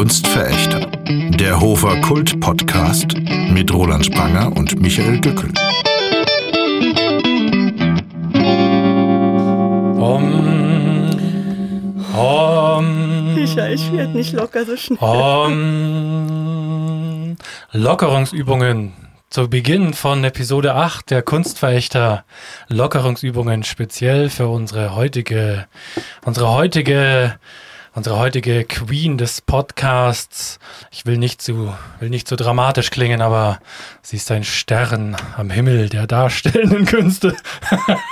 Kunstverächter. Der Hofer Kult Podcast mit Roland Spranger und Michael Dückel. Om. Om. Michael, ich werde nicht locker so schnell. Om. Lockerungsübungen. Zu Beginn von Episode 8 der Kunstverächter. Lockerungsübungen speziell für unsere heutige, unsere heutige unsere heutige Queen des Podcasts. Ich will nicht zu, will nicht zu dramatisch klingen, aber sie ist ein Stern am Himmel der darstellenden Künste.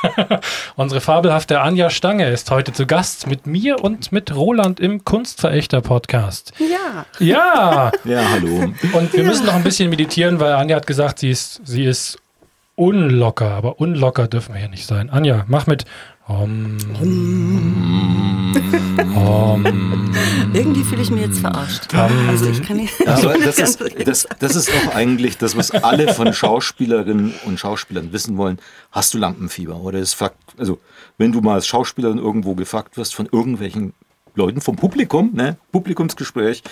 unsere fabelhafte Anja Stange ist heute zu Gast mit mir und mit Roland im Kunstverächter Podcast. Ja. Ja. Ja, hallo. Und wir müssen noch ein bisschen meditieren, weil Anja hat gesagt, sie ist, sie ist unlocker, aber unlocker dürfen wir hier nicht sein. Anja, mach mit Om. Om. Irgendwie fühle ich mich jetzt verarscht. Also ich kann nicht, Aber das ist, das, das ist doch eigentlich das, was alle von Schauspielerinnen und Schauspielern wissen wollen. Hast du Lampenfieber? Oder ist Fakt, also wenn du mal als Schauspielerin irgendwo gefragt wirst von irgendwelchen Leuten vom Publikum, ne, Publikumsgespräch,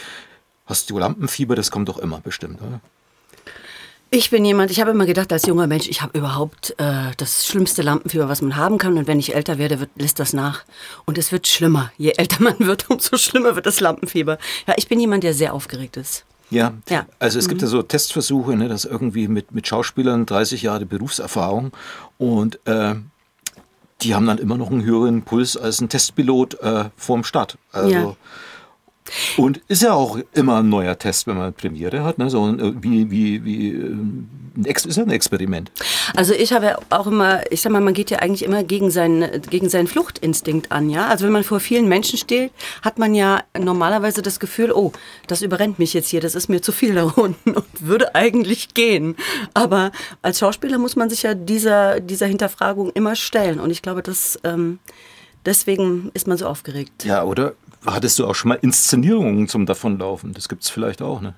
hast du Lampenfieber? Das kommt doch immer bestimmt, oder? Ich bin jemand, ich habe immer gedacht, als junger Mensch, ich habe überhaupt äh, das schlimmste Lampenfieber, was man haben kann. Und wenn ich älter werde, wird, lässt das nach. Und es wird schlimmer. Je älter man wird, umso schlimmer wird das Lampenfieber. Ja, ich bin jemand, der sehr aufgeregt ist. Ja, Ja. also es gibt ja so Testversuche, ne, dass irgendwie mit, mit Schauspielern 30 Jahre Berufserfahrung und äh, die haben dann immer noch einen höheren Puls als ein Testpilot äh, vorm Start. Also, Ja. Und ist ja auch immer ein neuer Test, wenn man Premiere hat. Ne? So äh, wie, wie, wie, äh, ein ist ja ein Experiment. Also ich habe auch immer, ich sag mal, man geht ja eigentlich immer gegen seinen, gegen seinen Fluchtinstinkt an, ja. Also wenn man vor vielen Menschen steht, hat man ja normalerweise das Gefühl, oh, das überrennt mich jetzt hier, das ist mir zu viel da unten und würde eigentlich gehen. Aber als Schauspieler muss man sich ja dieser, dieser Hinterfragung immer stellen. Und ich glaube, dass ähm, deswegen ist man so aufgeregt. Ja, oder? Hattest du auch schon mal Inszenierungen zum Davonlaufen? Das gibt es vielleicht auch, ne?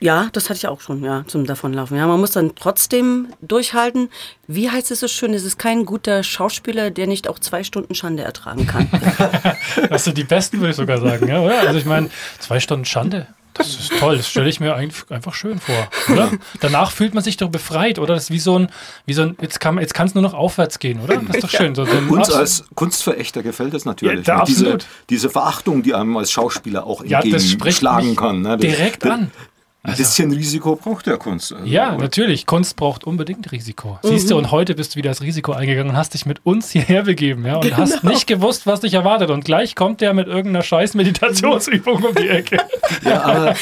Ja, das hatte ich auch schon, ja, zum Davonlaufen. Ja, man muss dann trotzdem durchhalten. Wie heißt es so schön? Es ist kein guter Schauspieler, der nicht auch zwei Stunden Schande ertragen kann. Das sind die besten, würde ich sogar sagen. Ja, oder? Also ich meine, zwei Stunden Schande. Das ist toll, das stelle ich mir einf- einfach schön vor, oder? Danach fühlt man sich doch befreit, oder? Das ist wie so ein, wie so ein jetzt kann jetzt es nur noch aufwärts gehen, oder? Das ist doch schön. So, Uns als Kunstverächter gefällt das natürlich. Ja, ne? diese, diese Verachtung, die einem als Schauspieler auch ja, entgegenschlagen kann. Ne? Das- direkt das- an. Ein bisschen Risiko braucht der Kunst. Also, Ja, aber- natürlich. Kunst braucht unbedingt Risiko. Siehst du, und heute bist du wieder das Risiko eingegangen und hast dich mit uns hierher begeben, ja, und hast nicht gewusst, was dich erwartet. Und gleich kommt der mit irgendeiner scheiß Meditationsübung um die Ecke. Ja, aber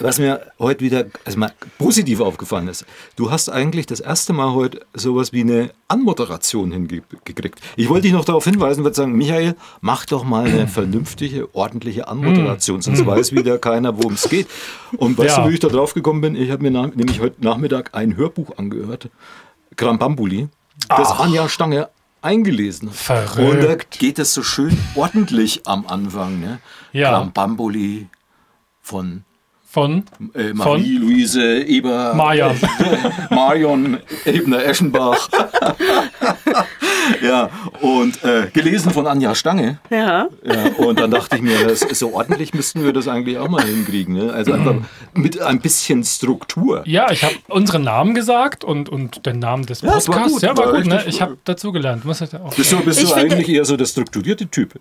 was mir heute wieder also mal positiv aufgefallen ist, du hast eigentlich das erste Mal heute sowas wie eine Anmoderation hingekriegt. Ich wollte dich noch darauf hinweisen, würde sagen, Michael, mach doch mal eine vernünftige, ordentliche Anmoderation, sonst weiß wieder keiner, worum es geht. Und weißt Ja. du, wie ich da drauf gekommen bin? Ich habe mir nach, nämlich heute Nachmittag ein Hörbuch angehört, Krambambuli, das Anja Stange eingelesen hat. Verrückt. Und da geht es so schön ordentlich am Anfang. Ne? Ja. Krambambuli von Von äh, Marie-Louise Eber. Maja. Marion Ebner-Eschenbach. ja, und äh, gelesen von Anja Stange. ja. Ja, und dann dachte ich mir, das, so ordentlich müssten wir das eigentlich auch mal hinkriegen. Ne? Also einfach mit ein bisschen Struktur. Ja, ich habe unseren Namen gesagt und, und den Namen des Ja, das war Podcasts. gut, ja, war war gut, ne? Ich habe dazugelernt. Bist du, bist du eigentlich eher so der strukturierte Typ?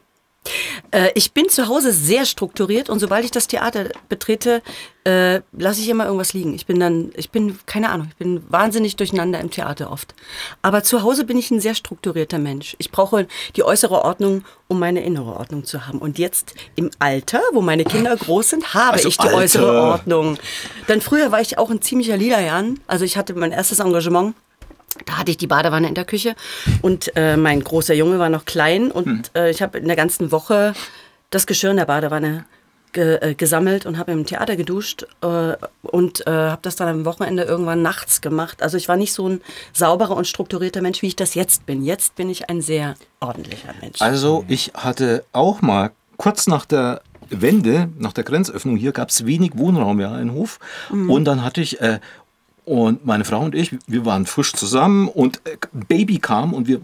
Äh, ich bin zu Hause sehr strukturiert und sobald ich das Theater betrete, äh, lasse ich immer irgendwas liegen. Ich bin dann, ich bin, keine Ahnung, ich bin wahnsinnig durcheinander im Theater oft. Aber zu Hause bin ich ein sehr strukturierter Mensch. Ich brauche die äußere Ordnung, um meine innere Ordnung zu haben. Und jetzt im Alter, wo meine Kinder groß sind, habe Also ich die Alter. äußere Ordnung. Denn früher war ich auch ein ziemlicher Liederjan. Also ich hatte mein erstes Engagement. Da hatte ich die Badewanne in der Küche und äh, mein großer Junge war noch klein und Hm. äh, ich habe in der ganzen Woche das Geschirr in der Badewanne ge äh, gesammelt und habe im Theater geduscht äh, und äh, habe das dann am Wochenende irgendwann nachts gemacht. Also ich war nicht so ein sauberer und strukturierter Mensch, wie ich das jetzt bin. Jetzt bin ich ein sehr ordentlicher Mensch. Also ich hatte auch mal kurz nach der Wende, nach der Grenzöffnung hier, gab es wenig Wohnraum, ja, in Hof. Und dann hatte ich äh, Und meine Frau und ich, wir waren frisch zusammen und äh, Baby kam und wir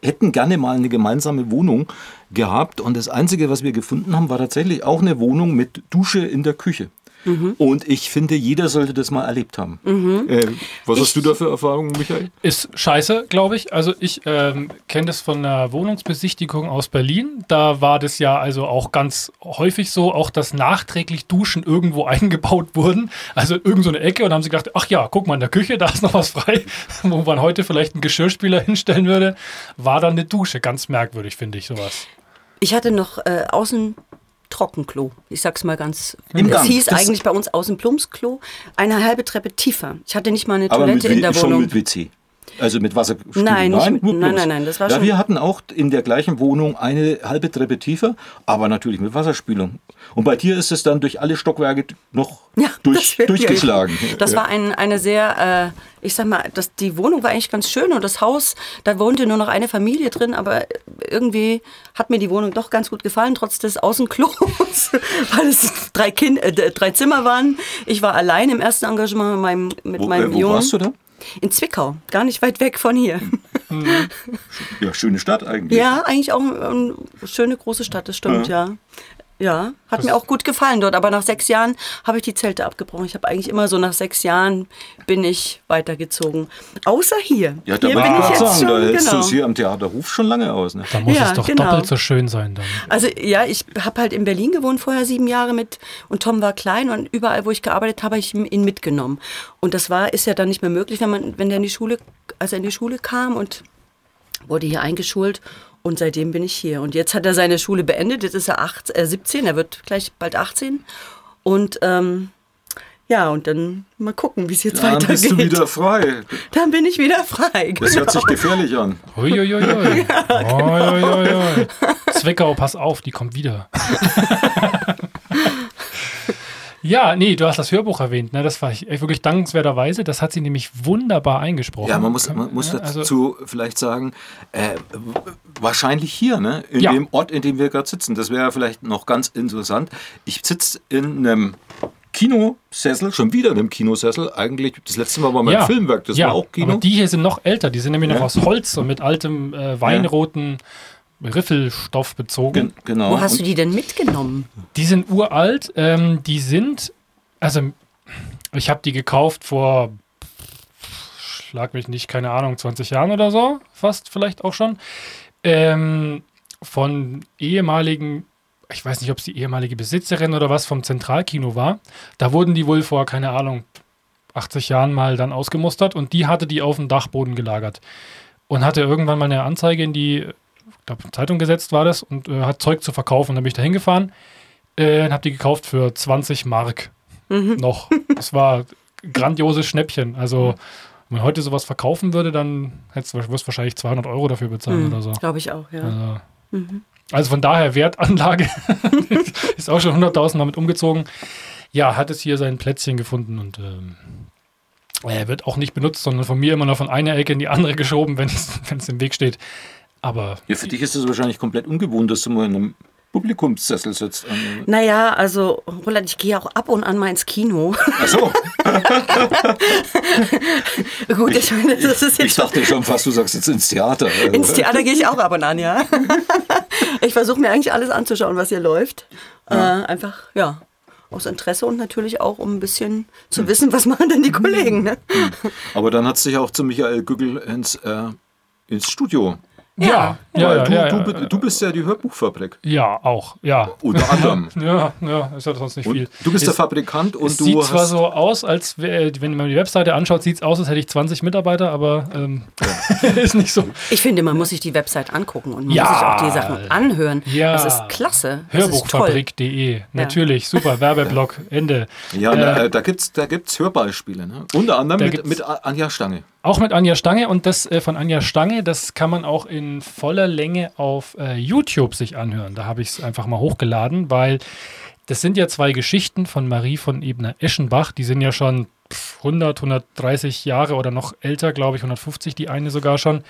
hätten gerne mal eine gemeinsame Wohnung gehabt. Und das Einzige, was wir gefunden haben, war tatsächlich auch eine Wohnung mit Dusche in der Küche. Und ich finde, jeder sollte das mal erlebt haben. Äh, was hast du da für Erfahrungen, Michael? Ist scheiße, glaube ich. Also ich ähm, kenne das von einer Wohnungsbesichtigung aus Berlin. Da war das ja also auch ganz häufig so, auch dass nachträglich Duschen irgendwo eingebaut wurden. Also in irgend so eine Ecke und haben sie gedacht, ach ja, guck mal in der Küche, da ist noch was frei, wo man heute vielleicht einen Geschirrspüler hinstellen würde. War dann eine Dusche. Ganz merkwürdig, finde ich sowas. Ich hatte noch äh, außen Trockenklo. Ich sag's mal ganz. Im es Gang. hieß Das- eigentlich bei uns außen Plumpsklo, eine halbe Treppe tiefer. Ich hatte nicht mal eine Toilette in der schon Wohnung. mit WC. Also mit Wasser. Nein, nicht mit- nur nein, bloß. nein, nein, das war ja, schon- Wir hatten auch in der gleichen Wohnung eine halbe Treppe tiefer, aber natürlich mit Wasserspülung. Und bei dir ist es dann durch alle Stockwerke noch Ja, durch, das- durchgeschlagen. Das war ein, eine sehr, äh, ich sag mal, das, die Wohnung war eigentlich ganz schön und das Haus, da wohnte nur noch eine Familie drin, aber irgendwie hat mir die Wohnung doch ganz gut gefallen, trotz des Außenklos, weil es drei, kind, äh, drei Zimmer waren. Ich war allein im ersten Engagement mit meinem, mit wo, meinem äh, wo Jungen. warst du da? In Zwickau, gar nicht weit weg von hier. Ja, schöne Stadt eigentlich. Ja, eigentlich auch eine schöne große Stadt, das stimmt, ja. Ja, hat mir auch gut gefallen dort, aber nach sechs Jahren habe ich die Zelte abgebrochen. Ich habe eigentlich immer so nach sechs Jahren bin ich weitergezogen. Außer hier. Ja, da hier bin ich jetzt sagen, da schon, hältst du genau. es hier am Theaterhof schon lange aus. Ne? Da muss Ja, es doch genau. doppelt so schön sein dann. Also ja, ich habe halt in Berlin gewohnt vorher sieben Jahre mit und Tom war klein und überall, wo ich gearbeitet habe, habe ich ihn mitgenommen. Und das war ist ja dann nicht mehr möglich, wenn man wenn der in die Schule, als er in die Schule kam und wurde hier eingeschult und seitdem bin ich hier. Und jetzt hat er seine Schule beendet. Jetzt ist er acht, äh, 17, er wird gleich bald 18 und ähm, ja, und dann mal gucken, wie es jetzt Dann weitergeht. bist du wieder frei. dann bin ich wieder frei. Das hört sich gefährlich an. Uiuiui. Uiuiui. Zwickau, pass auf, die kommt wieder. ja, nee, du hast das Hörbuch erwähnt, ne? Das war ich echt wirklich dankenswerterweise. Das hat sie nämlich wunderbar eingesprochen. Ja, man muss, man muss Ja, also- dazu vielleicht sagen, äh, wahrscheinlich hier, ne? in Ja. dem Ort, in dem wir gerade sitzen. Das wäre vielleicht noch ganz interessant. Ich sitze in einem Kinosessel, schon wieder in einem Kinosessel. Eigentlich, das letzte Mal war mein ja. Filmwerk, das ja, war auch Kino. Aber die hier sind noch älter. Die sind nämlich noch Ja. aus Holz und mit altem äh, weinroten Riffelstoff bezogen. Gen genau. Wo hast Und du die denn mitgenommen? Die sind uralt. Ähm, die sind, also ich habe die gekauft vor, schlag mich nicht, keine Ahnung, 20 Jahren oder so, fast vielleicht auch schon. Ähm, von ehemaligen, ich weiß nicht, ob es die ehemalige Besitzerin oder was vom Zentralkino war. Da wurden die wohl vor, keine Ahnung, 80 Jahren mal dann ausgemustert und die hatte die auf dem Dachboden gelagert. Und hatte irgendwann mal eine Anzeige in die, glaube, Zeitung gesetzt war das und äh, hat Zeug zu verkaufen. Und dann bin ich da hingefahren äh, und habe die gekauft für 20 Mark noch. Das war ein grandioses Schnäppchen. Also, wenn man heute sowas verkaufen würde, dann hättest du wirst du wahrscheinlich 200 Euro dafür bezahlen oder so. Glaube ich auch, ja. Also, also von daher Wertanlage ist auch schon 100.000 damit umgezogen. Ja, hat es hier sein Plätzchen gefunden und ähm, er wird auch nicht benutzt, sondern von mir immer noch von einer Ecke in die andere geschoben, wenn es wenn es im Weg steht. Aber ja, für dich ist es wahrscheinlich komplett ungewohnt, dass du mal in einem Publikumssessel sitzt. Naja, also Roland, ich gehe auch ab und an mal ins Kino. Achso, Gut, ich meine, das ist ich jetzt dachte schon fast, du sagst jetzt ins Theater. ins Theater gehe ich auch ab und an, ja. Ich versuche mir eigentlich alles anzuschauen, was hier läuft. Äh, einfach, ja, aus Interesse und natürlich auch, um ein bisschen zu wissen, was machen denn die Kollegen. Ne? Aber dann hat es dich auch zu Michael Güggel ins, äh, ins Studio. Ja, ja, Weil ja, du, ja, du, ja, bi- du bist ja die Hörbuchfabrik. ja, auch, ja. Unter anderem. Ja, ja, ist ja sonst nicht viel. Und du bist der Es- Fabrikant und es du sieht hast. zwar so aus, als wär, wenn man die Webseite anschaut, sieht es aus, als hätte ich 20 Mitarbeiter, aber ähm, ist nicht so. Ich finde, man muss sich die Website angucken und man Ja. muss sich auch die Sachen anhören. Ja. Das ist klasse. Das ist toll. Hörbuchfabrik.de. Natürlich, super, Werbeblock, Ende. ja, Äh, na, äh, da gibt es da gibt's Hörbeispiele. Ne? Unter anderem Da mit, mit Anja Stange. Auch mit Anja Stange und das äh, von Anja Stange, das kann man auch in voller Länge auf äh, YouTube sich anhören. Da habe ich es einfach mal hochgeladen, weil das sind ja zwei Geschichten von Marie von Ebner-Eschenbach. Die sind ja schon pff, 100, 130 Jahre oder noch älter, glaube ich, 150, die eine sogar schon.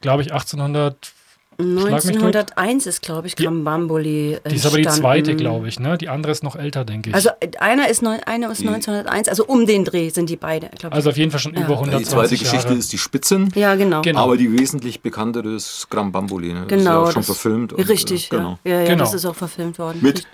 Glaube ich, Schlag mich tot. 1901 ist, glaube ich, Krambambuli Die ist aber die zweite, glaube ich, ne? Die andere ist noch älter, denke ich. Also äh, einer ist, neun, einer ist 1901, also um den Dreh sind die beide, glaube ich. Also auf jeden Fall schon Ja. über Die 120 zweite Geschichte Jahre. ist die Spitzen. ja, genau. Genau. Aber die wesentlich bekanntere ist Gram Bambuli. Ne? Das Genau. ist ja auch schon das- verfilmt. und, Richtig, äh, genau. ja. Ja, ja, Genau. das ist auch verfilmt worden. Mit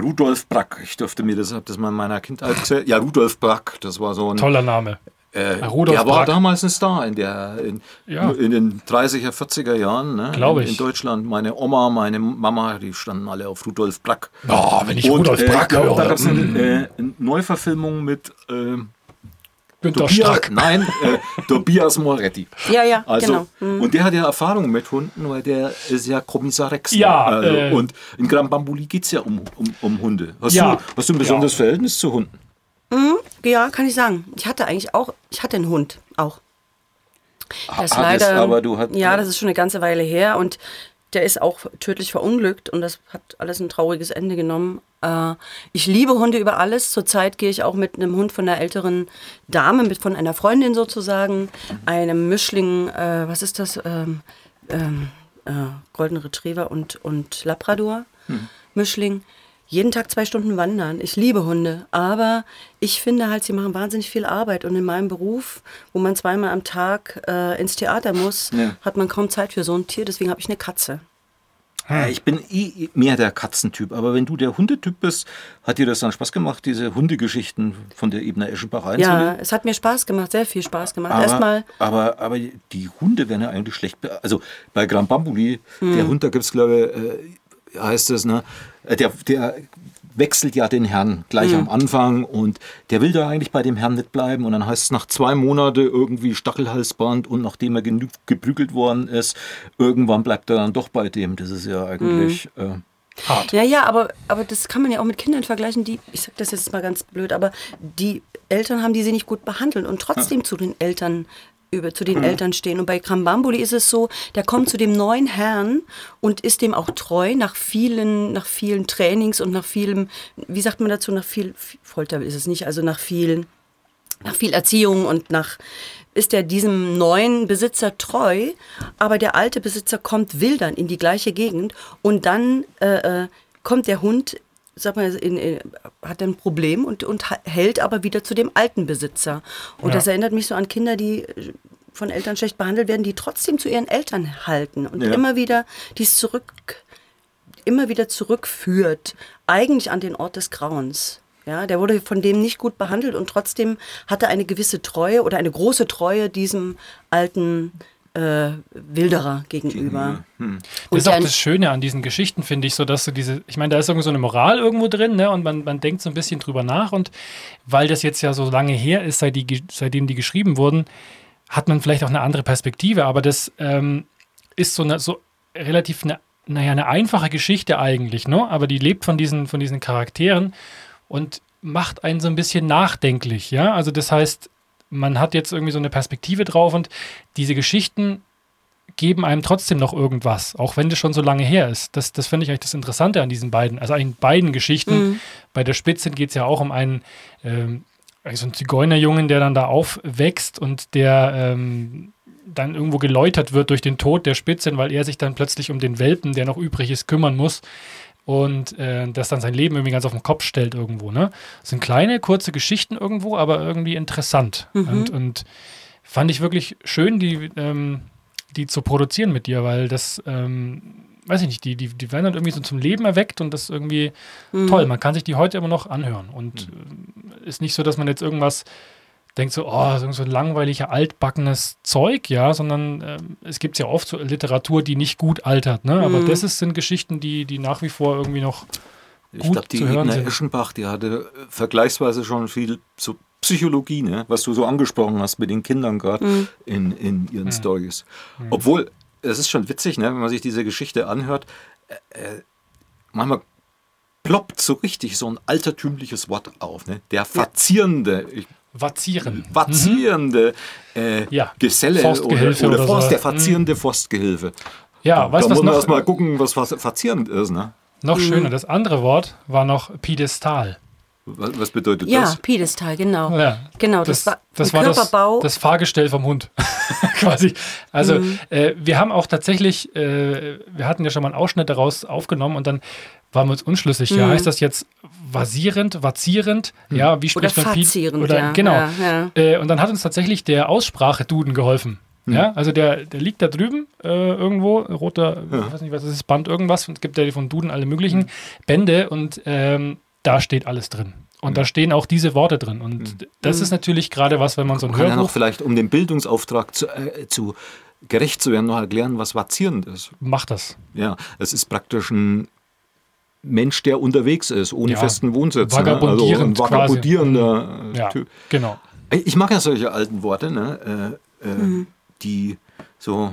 Rudolf Brack. Ich durfte mir das, hab das mal in meiner Kindheit gesehen. Ja, Rudolf Brack, das war so ein. Toller Name. Äh, Rudolf der war Brack. damals ein Star in, der, in, Ja. in den 30er, 40er Jahren. Ne? Glaub in, ich. In Deutschland. Meine Oma, meine Mama, die standen alle auf Rudolf Brack. Oh, wenn ich Rudolf äh, Brack ich glaub, höre. Da gab es eine, äh, eine Neuverfilmung mit äh, Günter Tobias, Strack. nein, äh, Tobias Moretti. Ja, ja, Also, genau. Mhm. Und der hat ja Erfahrung mit Hunden, weil der ist ja Kommissar Rex. Ja, Also, äh, und in Gran Bambuli geht es ja um, um, um Hunde. Hast, Ja. du, hast du ein besonderes Ja. Verhältnis zu Hunden? Ja, kann ich sagen. Ich hatte eigentlich auch, ich hatte einen Hund auch. Der ist Hattest, leider, aber du hatt- ja, das ist schon eine ganze Weile her und der ist auch tödlich verunglückt und das hat alles ein trauriges Ende genommen. Äh, ich liebe Hunde über alles. Zurzeit gehe ich auch mit einem Hund von einer älteren Dame, mit von einer Freundin sozusagen, einem Mischling, äh, was ist das? Ähm, ähm, äh, Golden Retriever und, und Labrador Mischling. Jeden Tag zwei Stunden wandern. Ich liebe Hunde, aber ich finde halt, sie machen wahnsinnig viel Arbeit. Und in meinem Beruf, wo man zweimal am Tag äh, ins Theater muss, Ja. hat man kaum Zeit für so ein Tier. Deswegen habe ich eine Katze. Ja, ich bin eh mehr der Katzentyp, aber wenn du der Hundetyp bist, hat dir das dann Spaß gemacht, diese Hundegeschichten von der Ebner Eschenbach Ja, einzunehmen? es hat mir Spaß gemacht, sehr viel Spaß gemacht. Aber, Erstmal, aber, aber die Hunde werden ja eigentlich schlecht. Also bei Gran Bambuli, Hm. der Hund, da gibt es, glaube ich, äh, heißt es, ne? äh, Der, der wechselt ja den Herrn gleich Hm. am Anfang und der will da eigentlich bei dem Herrn nicht bleiben. Und dann heißt es nach zwei Monaten irgendwie Stachelhalsband und nachdem er genug geprügelt worden ist, irgendwann bleibt er dann doch bei dem. Das ist ja eigentlich. Hm. Äh, Hart. ja, ja, aber, aber das kann man ja auch mit Kindern vergleichen, die, ich sag das jetzt mal ganz blöd, aber die Eltern haben die sie nicht gut behandelt und trotzdem zu den Eltern über zu den Eltern stehen. Und bei Krambambuli ist es so, der kommt zu dem neuen Herrn und ist dem auch treu nach vielen, nach vielen Trainings und nach vielem, wie sagt man dazu, nach viel, viel Folter ist es nicht, also nach vielen nach viel Erziehung und nach ist er diesem neuen Besitzer treu, aber der alte Besitzer kommt wildern in die gleiche Gegend und dann äh, äh, kommt der Hund, sag mal, in, in, hat ein Problem und, und hält aber wieder zu dem alten Besitzer. Und Ja. das erinnert mich so an Kinder, die äh, von Eltern schlecht behandelt werden, die trotzdem zu ihren Eltern halten und Ja. immer wieder dies zurück immer wieder zurückführt, eigentlich an den Ort des Grauens. Ja, der wurde von dem nicht gut behandelt und trotzdem hat er eine gewisse Treue oder eine große Treue diesem alten äh, Wilderer gegenüber. Das Und ist auch das Schöne an diesen Geschichten, finde ich, so dass du diese, ich meine, da ist irgendwie so eine Moral irgendwo drin, ne? Und man, man denkt so ein bisschen drüber nach und weil das jetzt ja so lange her ist, seit die, seitdem die geschrieben wurden, hat man vielleicht auch eine andere Perspektive, aber das ähm, ist so eine so relativ eine, naja, eine einfache Geschichte eigentlich, ne? Aber die lebt von diesen, von diesen Charakteren und macht einen so ein bisschen nachdenklich, ja. Also das heißt, man hat jetzt irgendwie so eine Perspektive drauf und diese Geschichten geben einem trotzdem noch irgendwas, auch wenn das schon so lange her ist. Das, das finde ich eigentlich das Interessante an diesen beiden, also an beiden Geschichten. Bei der Spitze geht es ja auch um einen, ähm, so einen Zigeunerjungen, der dann da aufwächst und der ähm, dann irgendwo geläutert wird durch den Tod der Spitzin, weil er sich dann plötzlich um den Welpen, der noch übrig ist, kümmern muss und äh, das dann sein Leben irgendwie ganz auf den Kopf stellt irgendwo. Ne? Das sind kleine, kurze Geschichten irgendwo, aber irgendwie interessant. Und, und fand ich wirklich schön, die, ähm, die zu produzieren mit dir, weil das, ähm, weiß ich nicht, die, die, die werden dann irgendwie so zum Leben erweckt und das ist irgendwie toll. Man kann sich die heute immer noch anhören und äh, ist nicht so, dass man jetzt irgendwas denkt so, oh, so ein langweiliger, altbackenes Zeug, ja, sondern ähm, es gibt ja oft so Literatur, die nicht gut altert, ne? Aber das ist, sind Geschichten, die, die nach wie vor irgendwie noch Ich gut glaube, die zu hören sind. Eschenbach, die hatte äh, vergleichsweise schon viel so Psychologie, ne? was du so angesprochen hast mit den Kindern gerade in, in ihren Stories. Obwohl, es ist schon witzig, ne? wenn man sich diese Geschichte anhört, äh, äh, manchmal ploppt so richtig so ein altertümliches Wort auf. Ne? Der verzierende, ich, Vazieren. vazierende äh, Ja, Geselle Forstgehilfe oder, oder oder Forst, so. der verzierende Forstgehilfe. Ja, da weißt du, muss was man noch, erstmal gucken, was ver- verzierend ist. Ne? noch schöner? Das andere Wort war noch Piedestal. Was, bedeutet Ja, das? Piedestal, genau. Ja, Genau, das, war das war das, Körperbau. das Fahrgestell vom Hund. Quasi. Also, Mhm. äh, wir haben auch tatsächlich, äh, wir hatten ja schon mal einen Ausschnitt daraus aufgenommen und dann waren wir uns unschlüssig. Ja, heißt das jetzt vasierend, vazierend? Ja, wie Mhm. oder spricht man Pied- Oder, ja. Genau. Ja, ja. Äh, und dann hat uns tatsächlich der Aussprache-Duden geholfen. Hm. Ja, also der, der liegt da drüben äh, irgendwo, roter, ich weiß nicht, was das ist, Band irgendwas. Und es gibt ja von Duden alle möglichen Hm. Bände und ähm, da steht alles drin. Und Hm. da stehen auch diese Worte drin. Und das ist natürlich gerade was, wenn man so ein Man kann ja noch Hörbuch vielleicht, um dem Bildungsauftrag zu, äh, zu gerecht zu werden, noch erklären, was vazierend ist. macht das. Ja, es ist praktisch ein Mensch, der unterwegs ist, ohne Ja, festen Wohnsitz. vagabundierend ne? Also ein vagabundierender äh, Ja, Typ. genau. Ich mag ja solche alten Worte, ne? äh, äh, die so.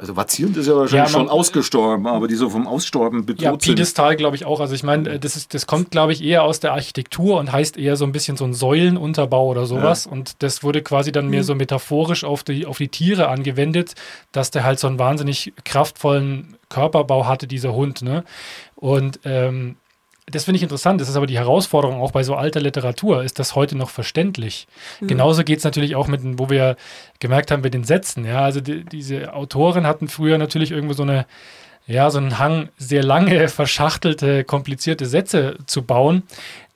Also vazierend ist ja wahrscheinlich Ja, man- schon ausgestorben, aber die so vom Aussterben bedroht Ja, sind. Piedestal glaube ich auch. Also ich meine, das, ist, das kommt, glaube ich, eher aus der Architektur und heißt eher so ein bisschen so ein Säulenunterbau oder sowas. Und das wurde quasi dann mehr so metaphorisch auf die, auf die Tiere angewendet, dass der halt so einen wahnsinnig kraftvollen Körperbau hatte, dieser Hund. Ne? Und ähm, das finde ich interessant. Das ist aber die Herausforderung auch bei so alter Literatur. Ist das heute noch verständlich? Genauso geht es natürlich auch mit, wo wir gemerkt haben, mit den Sätzen. Ja, also die, diese Autoren hatten früher natürlich irgendwo so eine, ja, so einen Hang, sehr lange, verschachtelte, komplizierte Sätze zu bauen,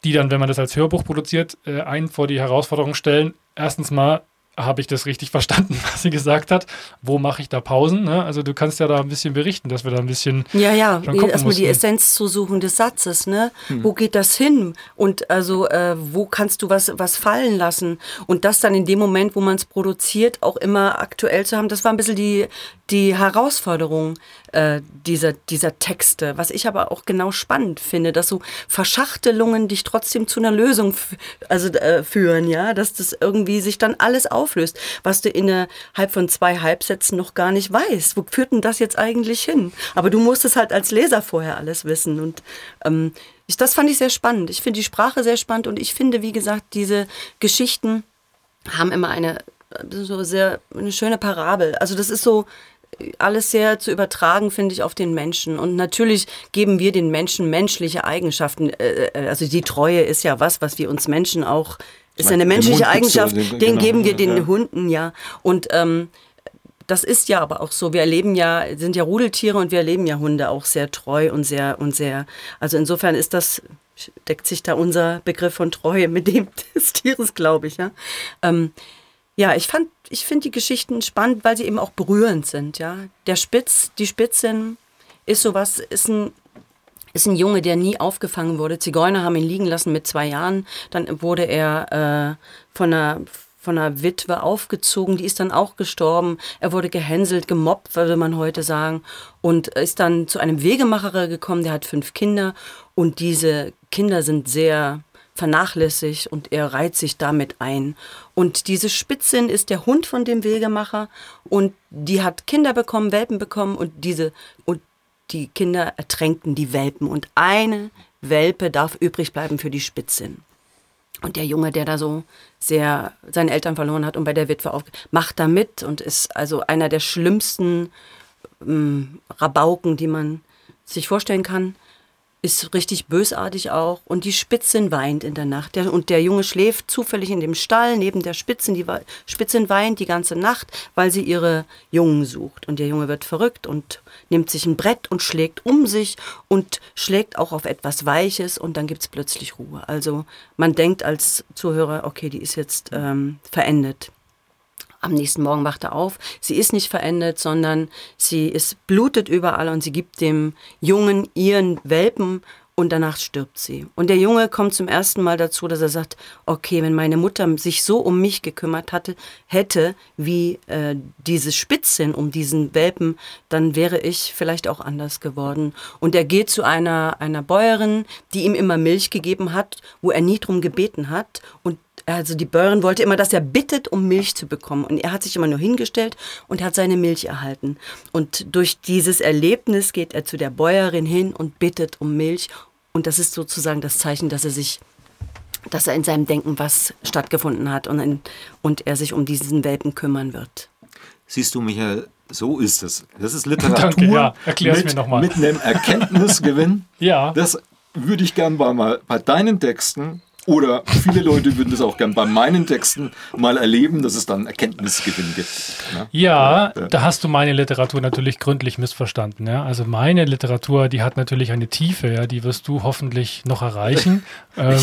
die dann, wenn man das als Hörbuch produziert, äh, einen vor die Herausforderung stellen. Erstens mal, habe ich das richtig verstanden, was sie gesagt hat? Wo mache ich da Pausen? Ne? Also du kannst ja da ein bisschen berichten, dass wir da ein bisschen Ja, ja, erstmal die. Essenz zu suchen des Satzes, ne? Hm. Wo geht das hin? Und also, äh, wo kannst du was, was fallen lassen? Und das dann in dem Moment, wo man es produziert, auch immer aktuell zu haben, das war ein bisschen die, die Herausforderung äh, dieser, dieser Texte. Was ich aber auch genau spannend finde, dass so Verschachtelungen dich trotzdem zu einer Lösung also, äh, führen, ja? Dass das irgendwie sich dann alles auflöst, was du innerhalb von zwei Halbsätzen noch gar nicht weißt. Wo führt denn das jetzt eigentlich hin? Aber du musst es halt als Leser vorher alles wissen. Und ähm, ich, das fand ich sehr spannend. Ich finde die Sprache sehr spannend und ich finde, wie gesagt, diese Geschichten haben immer eine äh, so sehr eine schöne Parabel. Also das ist so alles sehr zu übertragen, finde ich, auf den Menschen. Und natürlich geben wir den Menschen menschliche Eigenschaften. Äh, äh, Also die Treue ist ja was, was wir uns Menschen auch, ist ja eine menschliche Eigenschaft, den- den genau, geben wir den ja. Hunden, ja. Und ähm, das ist ja aber auch so. Wir erleben ja, sind ja Rudeltiere und wir erleben ja Hunde auch sehr treu und sehr und sehr. Also insofern ist das deckt sich da unser Begriff von Treue mit dem des Tieres, glaube ich. Ja, ähm, ja ich fand, ich finde die Geschichten spannend, weil sie eben auch berührend sind. Ja, der Spitz, die Spitzin ist sowas, ist ein ist ein Junge, der nie aufgefangen wurde. Zigeuner haben ihn liegen lassen mit zwei Jahren. Dann wurde er äh, von einer von einer Witwe aufgezogen, die ist dann auch gestorben. Er wurde gehänselt, gemobbt, würde man heute sagen. Und ist dann zu einem Wegemacher gekommen, der hat fünf Kinder. Und diese Kinder sind sehr vernachlässigt und er reiht sich damit ein. Und diese Spitzin ist der Hund von dem Wegemacher und die hat Kinder bekommen, Welpen bekommen und diese, und die Kinder ertränkten die Welpen und eine Welpe darf übrig bleiben für die Spitzin. Und der Junge, der da so sehr seine Eltern verloren hat und bei der Witwe auf, macht da mit und ist also einer der schlimmsten ähm, Rabauken, die man sich vorstellen kann. Ist richtig bösartig auch. Und die Spitzin weint in der Nacht. Der, und der Junge schläft zufällig in dem Stall neben der Spitzin. Die Spitzin weint die ganze Nacht, weil sie ihre Jungen sucht. Und der Junge wird verrückt und nimmt sich ein Brett und schlägt um sich und schlägt auch auf etwas Weiches und dann gibt es plötzlich Ruhe. Also man denkt als Zuhörer, okay, die ist jetzt ähm, verendet. Am nächsten Morgen wacht er auf. Sie ist nicht verendet, sondern sie ist blutet überall und sie gibt dem Jungen ihren Welpen und danach stirbt sie. Und der Junge kommt zum ersten Mal dazu, dass er sagt, okay, wenn meine Mutter sich so um mich gekümmert hatte, hätte, wie äh, diese Spitzin um diesen Welpen, dann wäre ich vielleicht auch anders geworden. Und er geht zu einer, einer Bäuerin, die ihm immer Milch gegeben hat, wo er nie drum gebeten hat. Und also die Bäuerin wollte immer, dass er bittet, um Milch zu bekommen. Und er hat sich immer nur hingestellt und hat seine Milch erhalten. Und durch dieses Erlebnis geht er zu der Bäuerin hin und bittet um Milch. Und das ist sozusagen das Zeichen, dass er sich, dass er in seinem Denken was stattgefunden hat und, in, und er sich um diesen Welpen kümmern wird. Siehst du, Michael, so ist es. Das ist Literatur Danke, ja. Erklär's mit, mir noch mal. mit einem Erkenntnisgewinn. Ja. Das würde ich gern mal bei deinen Texten oder viele Leute würden das auch gern bei meinen Texten mal erleben, dass es dann Erkenntnisgewinn gibt. Ne? Ja, ja, da hast du meine Literatur natürlich gründlich missverstanden. Ja? Also meine Literatur, die hat natürlich eine Tiefe, ja? die wirst du hoffentlich noch erreichen. ähm,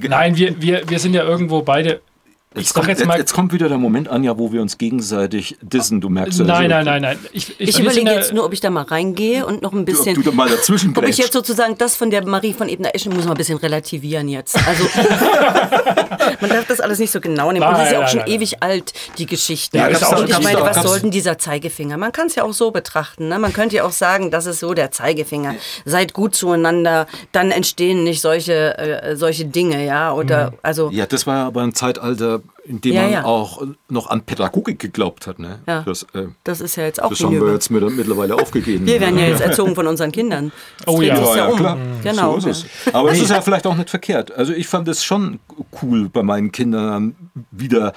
Nein, wir, wir, wir sind ja irgendwo beide Jetzt kommt, jetzt, jetzt, kommt, wieder der Moment, Anja, wo wir uns gegenseitig dissen. Du merkst ja. Nein, nein, nein, nein. Ich, ich, ich überlege jetzt nur, ob ich da mal reingehe und noch ein bisschen. Du, du da mal dazwischen Ob ich jetzt sozusagen das von der Marie von Ebner-Eschen muss man ein bisschen relativieren jetzt. Also, man darf das alles nicht so genau nehmen. Nein, und das ist ja auch schon nein, ewig nein. alt, die Geschichte. Ja, und auch, ich meine, was soll denn dieser Zeigefinger? Man kann es ja auch so betrachten. Ne? Man könnte ja auch sagen, das ist so der Zeigefinger. Seid gut zueinander, dann entstehen nicht solche, äh, solche Dinge, ja. Oder, mhm. also, ja, das war ja aber ein Zeitalter in dem ja, man ja. auch noch an Pädagogik geglaubt hat. Ne? Ja. Das, äh, das ist ja jetzt auch Das haben wir jetzt mit, mittlerweile aufgegeben. Wir werden ja jetzt erzogen von unseren Kindern. Das oh ja, ja, um. klar. Genau. So ist es. Aber es ist ja vielleicht auch nicht verkehrt. Also ich fand es schon cool, bei meinen Kindern wieder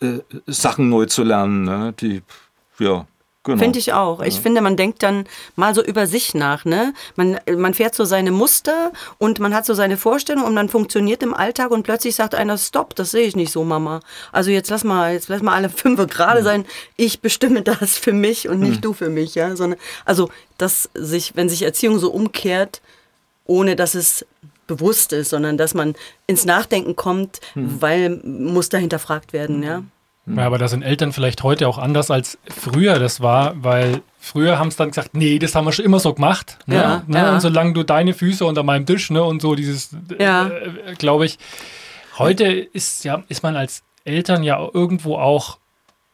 äh, Sachen neu zu lernen, ne? die ja Genau. Finde ich auch. Ich finde, man denkt dann mal so über sich nach. Ne? Man, man fährt so seine Muster und man hat so seine Vorstellung und man funktioniert im Alltag und plötzlich sagt einer, stopp, das sehe ich nicht so, Mama. Also jetzt lass mal, jetzt lass mal alle fünf gerade mhm. sein. Ich bestimme das für mich und nicht mhm. du für mich. Ja? Sondern, also, dass sich, wenn sich Erziehung so umkehrt, ohne dass es bewusst ist, sondern dass man ins Nachdenken kommt, mhm. weil Muster hinterfragt werden. Ja? Ja, aber da sind Eltern vielleicht heute auch anders als früher das war, weil früher haben es dann gesagt, nee, das haben wir schon immer so gemacht. Ne? Ja, ne? Ja. Und solange du deine Füße unter meinem Tisch ne? und so dieses, ja. äh, glaube ich, heute ist, ja, ist man als Eltern ja irgendwo auch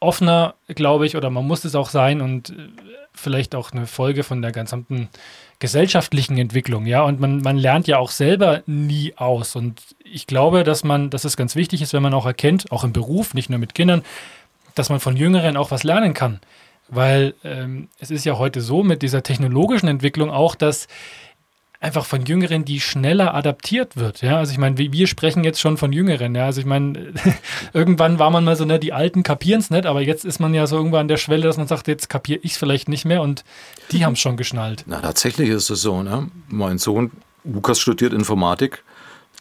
offener, glaube ich, oder man muss es auch sein und äh, vielleicht auch eine Folge von der gesamten gesellschaftlichen Entwicklung, ja, und man, man lernt ja auch selber nie aus. Und ich glaube, dass man, dass es ganz wichtig ist, wenn man auch erkennt, auch im Beruf, nicht nur mit Kindern, dass man von Jüngeren auch was lernen kann. Weil ähm, es ist ja heute so mit dieser technologischen Entwicklung auch, dass einfach von Jüngeren, die schneller adaptiert wird. Ja, also ich meine, wir sprechen jetzt schon von Jüngeren. Ja, also ich meine, irgendwann war man mal so, ne, die Alten kapieren es nicht, aber jetzt ist man ja so irgendwann an der Schwelle, dass man sagt, jetzt kapiere ich es vielleicht nicht mehr und die haben es schon geschnallt. Na, tatsächlich ist es so. Ne? Mein Sohn, Lukas, studiert Informatik.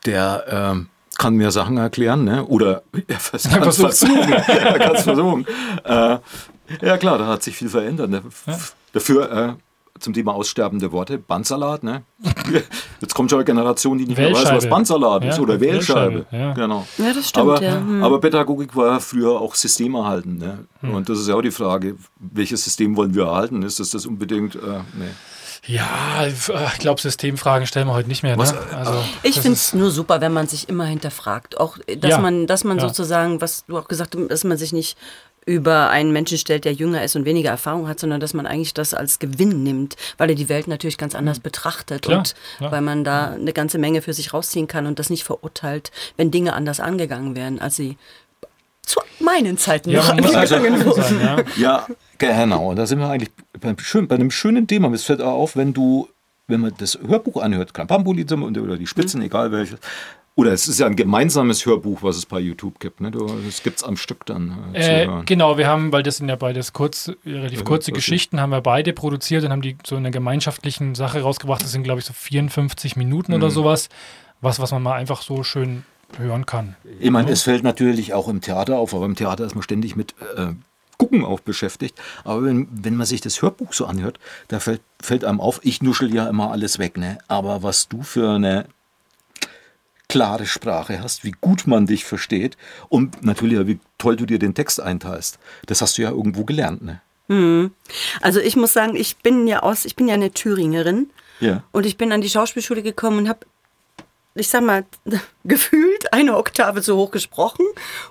Der ähm, kann mir Sachen erklären, ne? oder er kann es versuchen. er kann es versuchen. Äh, ja klar, da hat sich viel verändert. Ne? Ja. Dafür äh, zum Thema aussterbende Worte, Bandsalat, ne? Jetzt kommt schon eine Generation, die nicht mehr weiß, was Bandsalat ist ja, oder Wählscheibe. Ja. Genau. Ja, das stimmt. Aber, ja. Hm. aber Pädagogik war ja früher auch System erhalten. Ne? Hm. Und das ist ja auch die Frage, welches System wollen wir erhalten? Ist das das unbedingt? Äh, nee. Ja, ich glaube, Systemfragen stellen wir heute nicht mehr. Ne? Also, ich finde es nur super, wenn man sich immer hinterfragt. Auch, dass ja. man, dass man ja. sozusagen, was du auch gesagt hast, dass man sich nicht über einen Menschen stellt, der jünger ist und weniger Erfahrung hat, sondern dass man eigentlich das als Gewinn nimmt, weil er die Welt natürlich ganz anders mhm. betrachtet klar, und klar. weil man da eine ganze Menge für sich rausziehen kann und das nicht verurteilt, wenn Dinge anders angegangen werden, als sie zu meinen Zeiten ja, noch angegangen wurden. Ja. ja, genau. Und da sind wir eigentlich bei, schön, bei einem schönen Thema. Es fällt auch auf, wenn du, wenn man das Hörbuch anhört, Krampambuli oder die Spitzen, mhm. egal welches, oder es ist ja ein gemeinsames Hörbuch, was es bei YouTube gibt. Ne? Das gibt es am Stück dann. Äh, äh, genau, wir haben, weil das sind ja beides kurz, relativ kurze ja, Geschichten, haben wir beide produziert und haben die so in einer gemeinschaftlichen Sache rausgebracht. Das sind, glaube ich, so 54 Minuten mhm. oder sowas. Was, was man mal einfach so schön hören kann. Ich meine, es fällt natürlich auch im Theater auf, aber im Theater ist man ständig mit äh, Gucken auch beschäftigt. Aber wenn, wenn man sich das Hörbuch so anhört, da fällt, fällt einem auf, ich nuschel ja immer alles weg, ne? Aber was du für eine klare Sprache hast, wie gut man dich versteht und natürlich, wie toll du dir den Text einteilst. Das hast du ja irgendwo gelernt, ne? Hm. Also ich muss sagen, ich bin ja aus, ich bin ja eine Thüringerin. Ja. Und ich bin an die Schauspielschule gekommen und habe ich sag mal, gefühlt eine Oktave zu hoch gesprochen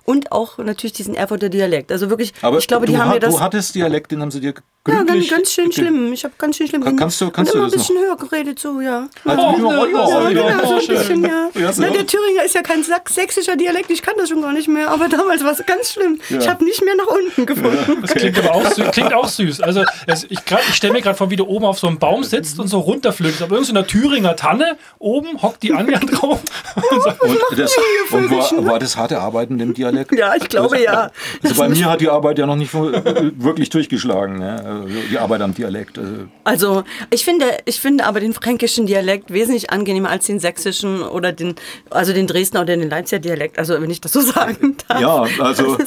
und auch natürlich diesen Erfurter Dialekt. Also wirklich, Aber ich glaube, die haben mir das. Du hattest Dialekt, den haben sie dir ja, ganz, ganz schön schlimm. Ich habe ganz schön schlimm. Kann, kannst du, kannst und immer ein bisschen höher geredet, so, ja. Also, oh, ja, ja, ja, genau, so ein bisschen, ja. Na, der Thüringer ist ja kein sächsischer Dialekt, ich kann das schon gar nicht mehr, aber damals war es ganz schlimm. Ja. Ich habe nicht mehr nach unten gefunden. Das klingt aber auch süß. Klingt auch süß. Also, ich, ich stelle mir gerade vor, wie du oben auf so einem Baum sitzt und so runterflötest. Aber irgendeine so Thüringer Tanne, oben hockt die Anja drauf. Und, und das, Und war, war das harte Arbeiten im Dialekt? Ja, ich glaube ja. Also bei mir hat die Arbeit ja noch nicht wirklich durchgeschlagen, ne? Also die Arbeit am Dialekt. Also Also ich finde, ich finde aber den fränkischen Dialekt wesentlich angenehmer als den sächsischen oder den, also den Dresdner oder den Leipziger Dialekt. Also wenn ich das so sagen darf. ja, also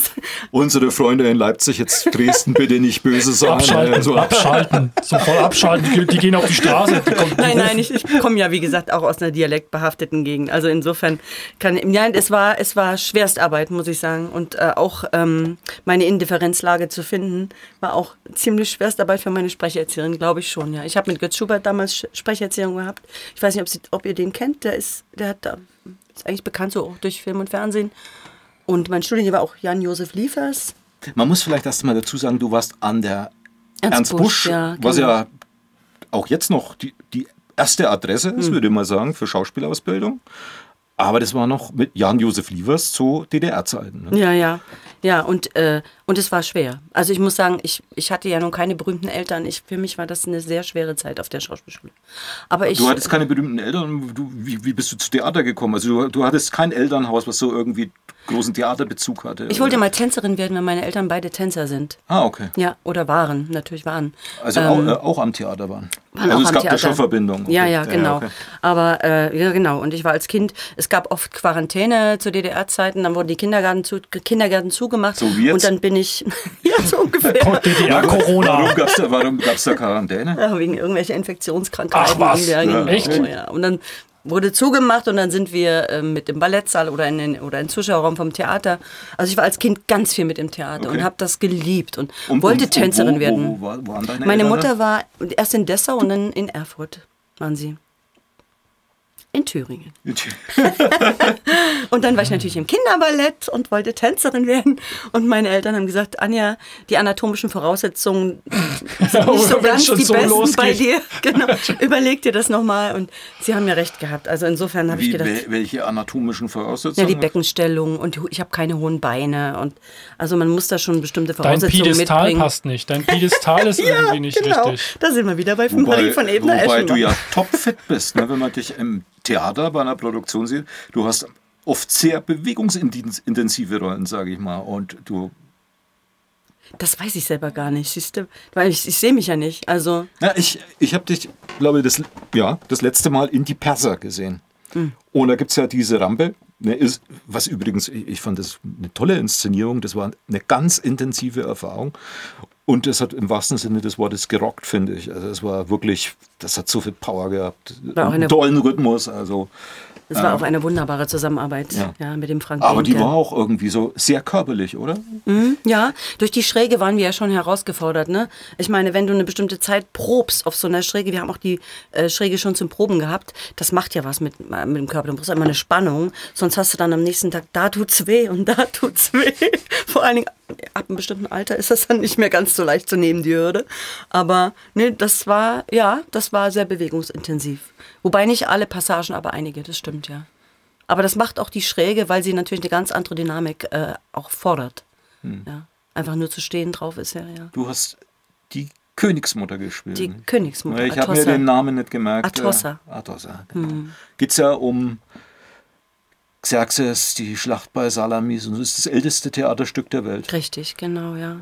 unsere Freunde in Leipzig, jetzt Dresden, bitte nicht böse sein. Abschalten, Also, abschalten, sofort abschalten. Die, die gehen auf die Straße. Die kommen, die Nein, nein, ich, ich komme ja, wie gesagt, auch aus einer dialektbehafteten Gegend. Also insofern kann, ja, es war, es war Schwerstarbeit, muss ich sagen. Und äh, auch ähm, meine Indifferenzlage zu finden, war auch ziemlich Schwerstarbeit für meine Sprecherzieherin, glaube ich schon, ja. Ich habe mit Götz Schubert damals Sprecherziehung gehabt. Ich weiß nicht, ob, Sie, ob ihr den kennt. Der ist, der hat ist eigentlich bekannt so auch durch Film und Fernsehen. Und mein Studienjahr war auch Jan-Josef Liefers. man muss vielleicht erst mal dazu sagen, du warst an der Ernst Ernst, Busch, Busch, ja, was genau. ja auch jetzt noch die, die erste Adresse ist, würde ich mal sagen, für Schauspielausbildung. Aber das war noch mit Jan-Josef Lievers zu DDR-Zeiten. Ne? Ja, ja. Ja, und, äh, und es war schwer. Also ich muss sagen, ich, ich hatte ja nun keine berühmten Eltern. Ich, für mich war das eine sehr schwere Zeit auf der Schauspielschule. Aber ich, Du hattest keine berühmten Eltern. Du, wie, wie bist du zu Theater gekommen? Also du, du hattest kein Elternhaus, was so irgendwie großen Theaterbezug hatte. ich wollte mal Tänzerin werden, weil meine Eltern beide Tänzer sind. Ah, okay. Ja, oder waren, natürlich waren. Also auch, äh, auch am Theater waren. waren also auch es am gab da Theater. schon Verbindungen. Ja, Okay. ja, genau. okay. Aber äh, ja, genau. Und ich war als Kind, es gab oft Quarantäne zu DDR-Zeiten, dann wurden die Kindergärten, zu, Kindergärten zugemacht. So wie jetzt? Und dann bin ich, ja, so ungefähr. DDR-Corona. Warum gab es da, da Quarantäne? Ja, wegen irgendwelcher Infektionskrankheiten. Ach, was? Ja, genau. Echt? Ja. Und dann wurde zugemacht und dann sind wir ähm, mit im Ballettsaal oder in den oder den Zuschauerraum vom Theater. Also ich war als Kind ganz viel mit im Theater Okay. und habe das geliebt und, Und- wollte und- Tänzerin wo, werden. Wo, wo, wo Meine Mutter war erst in Dessau und dann in Erfurt waren sie. In Thüringen. Und dann war ich natürlich im Kinderballett und wollte Tänzerin werden. Und meine Eltern haben gesagt, Anja, die anatomischen Voraussetzungen sind nicht so ganz die so besten bei losgeht. dir. Genau. Überleg dir das nochmal. Und sie haben ja recht gehabt. Also insofern habe ich gedacht, wel- welche anatomischen ja, Voraussetzungen? die Beckenstellung und ich habe keine hohen Beine. Und also man muss da schon bestimmte Dein Voraussetzungen Piedestal mitbringen. passt nicht. Dein Piedestal ist irgendwie nicht genau. richtig. Da sind wir wieder bei Wobei, Marie von wobei Ebner-Eschenbach. du ja topfit bist, ne? wenn man dich im Theater bei einer Produktion sieht. Du hast oft sehr bewegungsintensive Rollen, sage ich mal. Und du, Das weiß ich selber gar nicht, siehst du? Weil ich, ich sehe mich ja nicht. Also na, ich, ich habe dich, glaube ich, das, ja, das letzte Mal in die Perser gesehen. Hm. Und da gibt es ja diese Rampe. Ne, ist, was übrigens, ich fand das eine tolle Inszenierung. Das war eine ganz intensive Erfahrung. Und das hat im wahrsten Sinne des Wortes gerockt, finde ich. Also es war wirklich, das hat so viel Power gehabt. War auch eine- einen tollen Rhythmus. Also es war auch eine wunderbare Zusammenarbeit Ja. ja. mit dem Frank Aber die Behnke. war auch irgendwie so sehr körperlich, oder? Ja, durch die Schräge waren wir ja schon herausgefordert. Ne? Ich meine, wenn du eine bestimmte Zeit probst auf so einer Schräge, wir haben auch die äh, Schräge schon zum Proben gehabt, das macht ja was mit, äh, mit dem Körper. Du brauchst immer eine Spannung, sonst hast du dann am nächsten Tag, da tut's weh und da tut's weh. Vor allen Dingen ab einem bestimmten Alter ist das dann nicht mehr ganz so leicht zu nehmen, die Hürde. Aber ne, das war, ja, das war sehr bewegungsintensiv. Wobei nicht alle Passagen, aber einige, das stimmt, ja. Aber das macht auch die Schräge, weil sie natürlich eine ganz andere Dynamik äh, auch fordert. Ja. Einfach nur zu stehen drauf ist ja, ja. Du hast die Königsmutter gespielt. Die? Königsmutter. Ich habe mir den Namen nicht gemerkt. Atossa. Äh, Atossa, genau. Geht es ja um Xerxes, die Schlacht bei Salamis und das ist das älteste Theaterstück der Welt. Richtig, genau, ja.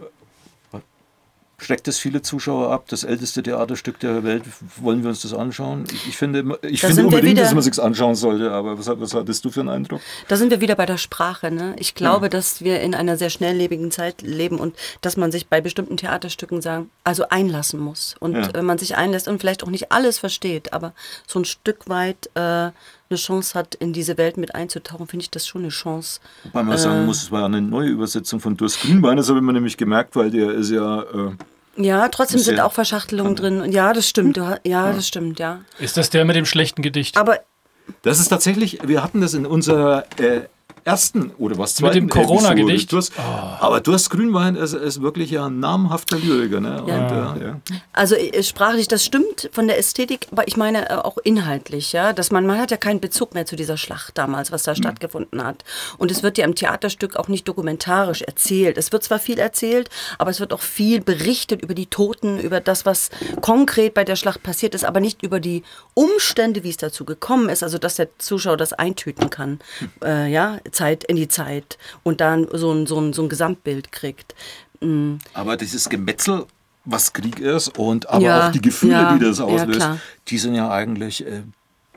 Schreckt es viele Zuschauer ab, das älteste Theaterstück der Welt. Wollen wir uns das anschauen? Ich, finde, ich Da finde unbedingt, wieder- dass man sich anschauen sollte, aber was, was hattest du für einen Eindruck? Da sind wir wieder bei der Sprache. Ne? Ich glaube, dass wir in einer sehr schnelllebigen Zeit leben und dass man sich bei bestimmten Theaterstücken sagen, also einlassen muss. Und Ja. wenn man sich einlässt und vielleicht auch nicht alles versteht, aber so ein Stück weit äh, eine Chance hat, in diese Welt mit einzutauchen, finde ich das schon eine Chance. Wobei man sagen muss, es war eine neue Übersetzung von Durst Grünbein, das habe ich mir nämlich gemerkt, weil der ist ja. Äh, Ja, trotzdem sind ja- auch Verschachtelungen drin. Und ja, das stimmt. Du, ha- ja, das stimmt, ja. Ist das der mit dem schlechten Gedicht? Aber Das ist tatsächlich, wir hatten das in unserer äh, ersten oder was Mit dem zweiten Corona-Gedicht. Hast, Aber du hast Grünwein, ist, ist wirklich ja ein namhafter Lyriker. Ne? Und, Ja. äh, ja. Also äh, sprachlich, das stimmt von der Ästhetik, aber ich meine äh, auch inhaltlich, ja, dass man, man hat ja keinen Bezug mehr zu dieser Schlacht damals, was da Mhm. stattgefunden hat. Und es wird ja im Theaterstück auch nicht dokumentarisch erzählt. Es wird zwar viel erzählt, aber es wird auch viel berichtet über die Toten, über das, was konkret bei der Schlacht passiert ist, aber nicht über die Umstände, wie es dazu gekommen ist, also dass der Zuschauer das eintüten kann, äh, ja, Zeit in die Zeit und dann so ein, so ein, so ein Gesamtbild kriegt. Aber dieses Gemetzel, was Krieg ist und aber Ja, auch die Gefühle, ja, die das ja, auslöst, klar. die sind ja eigentlich äh,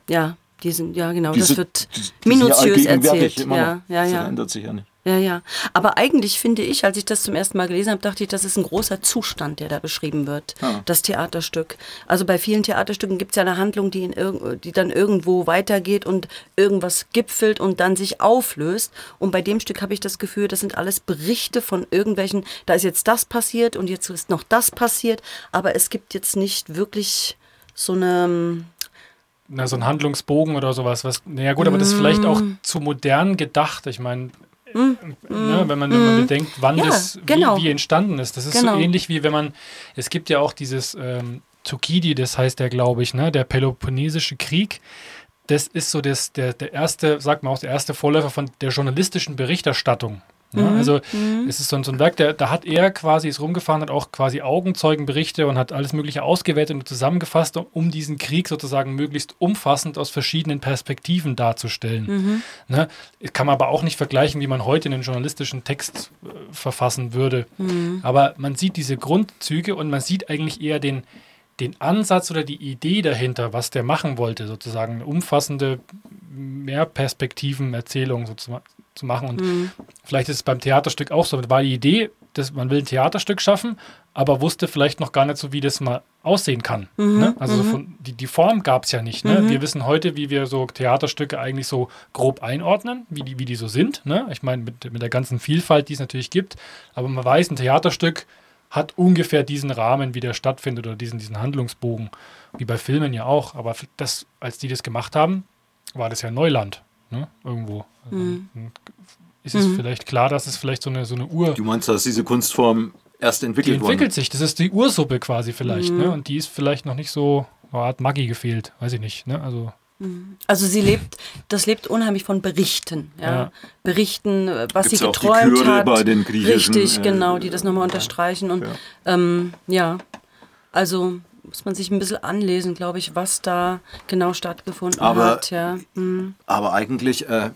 Ja, die sind, ja genau, die das sind- wird die- die ja minutiös erzählt. Ja, noch. ja, Das ja. ändert sich ja nicht. Ja, ja. Aber eigentlich finde ich, als ich das zum ersten Mal gelesen habe, dachte ich, das ist ein großer Zustand, der da beschrieben wird. Ah. Das Theaterstück. Also bei vielen Theaterstücken gibt es ja eine Handlung, die, in die dann irgendwo weitergeht und irgendwas gipfelt und dann sich auflöst. Und bei dem Stück habe ich das Gefühl, das sind alles Berichte von irgendwelchen, da ist jetzt das passiert und jetzt ist noch das passiert. Aber es gibt jetzt nicht wirklich so eine. Na, so ein Handlungsbogen oder sowas. Was, naja gut, aber das ist vielleicht auch Mm. zu modern gedacht. Ich meine, ne, wenn, man, wenn man bedenkt, wann Ja, das genau. wie, wie entstanden ist. Das ist Genau. so ähnlich wie wenn man, es gibt ja auch dieses ähm, Tukidi, das heißt der, glaube ich, ne, der Peloponnesische Krieg. Das ist so das, der, der erste, sagt man auch, der erste Vorläufer von der journalistischen Berichterstattung. Ja, Mhm. Also es ist so ein, so ein Werk, der, da hat er quasi, ist rumgefahren, hat auch quasi Augenzeugenberichte und hat alles Mögliche ausgewertet und zusammengefasst, um, um diesen Krieg sozusagen möglichst umfassend aus verschiedenen Perspektiven darzustellen. Ne? Kann man aber auch nicht vergleichen, wie man heute einen journalistischen Text äh, verfassen würde. Aber man sieht diese Grundzüge und man sieht eigentlich eher den, den Ansatz oder die Idee dahinter, was der machen wollte, sozusagen eine umfassende Mehrperspektiven-Erzählung so zu, ma- zu machen. Und vielleicht ist es beim Theaterstück auch so. Das war die Idee, dass man will ein Theaterstück schaffen, aber wusste vielleicht noch gar nicht so, wie das mal aussehen kann. Ne? Also so von, die, die Form gab es ja nicht. Ne? Wir wissen heute, wie wir so Theaterstücke eigentlich so grob einordnen, wie die, wie die so sind. Ne? Ich meine, mit, mit der ganzen Vielfalt, die es natürlich gibt. Aber man weiß, ein Theaterstück hat ungefähr diesen Rahmen, wie der stattfindet oder diesen, diesen Handlungsbogen. Wie bei Filmen ja auch. Aber das, als die das gemacht haben, war das ja Neuland. Ne? Irgendwo. Also, Ist es vielleicht klar, dass es vielleicht so eine, so eine Ur. Du meinst, dass diese Kunstform erst Die entwickelt wurde? entwickelt sich. Das ist die Ursuppe quasi vielleicht. Ne? Und die ist vielleicht noch nicht so. Oh, hat Maggi gefehlt. Weiß ich nicht. Ne? Also. Also sie lebt, das lebt unheimlich von Berichten, ja. Ja. Berichten, äh, was Gibt's sie auch die geträumt hat. bei den griechischen, Richtig, äh, genau, die das nochmal unterstreichen und Ja. ähm, ja, also muss man sich ein bisschen anlesen, glaube ich, was da genau stattgefunden Aber- hat, ja. Hm. Aber eigentlich äh,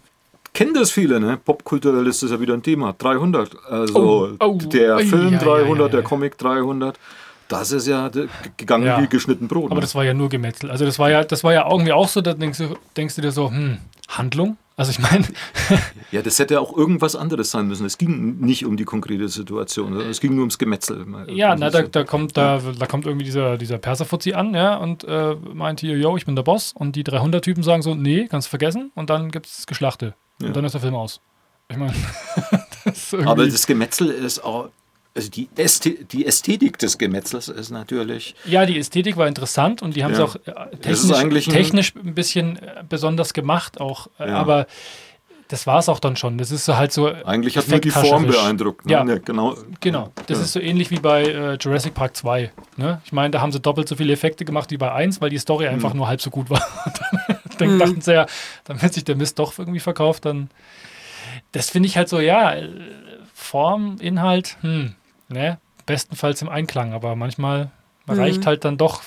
kennen das viele, ne? Popkulturell ist das ja wieder ein Thema. 300. Also Oh, oh, der ui, Film ja, ja, 300, ja, ja. der Comic 300. Das ist ja gegangen Ja. wie geschnitten Brot. Aber ne? das war ja nur Gemetzel. Also das war ja, das war ja irgendwie auch so, da denkst du, denkst du dir so, hm, Handlung? Also ich meine, ja, das hätte auch irgendwas anderes sein müssen. Es ging nicht um die konkrete Situation. Es ging nur ums Gemetzel. ja, na, da, da kommt da, da kommt irgendwie dieser, dieser Perserfuzzi an, ja, und äh, meint hier, yo, ich bin der Boss. Und die 300-Typen sagen so, nee, kannst du vergessen. Und dann gibt's Geschlachte. Ja. Und dann ist der Film aus. Ich meine. Aber das Gemetzel ist auch. Also die, Ästhe die Ästhetik des Gemetzels ist natürlich. Ja, die Ästhetik war interessant und die haben es Ja. auch äh, technisch, ein- technisch ein bisschen äh, besonders gemacht auch. Äh, Ja. Aber das war es auch dann schon. Das ist so halt so. Eigentlich hat nur die Form beeindruckt. Ne? Ja. Ja, genau. Genau. Das Ja. ist so ähnlich wie bei äh, Jurassic Park 2. Ne? Ich meine, da haben sie doppelt so viele Effekte gemacht wie bei 1, weil die Story Mhm. einfach nur halb so gut war. Dann dachten sie ja, damit sich der Mist doch irgendwie verkauft, dann. Das finde ich halt so, ja, Form, Inhalt, hm, ne? Bestenfalls im Einklang, aber manchmal reicht halt dann doch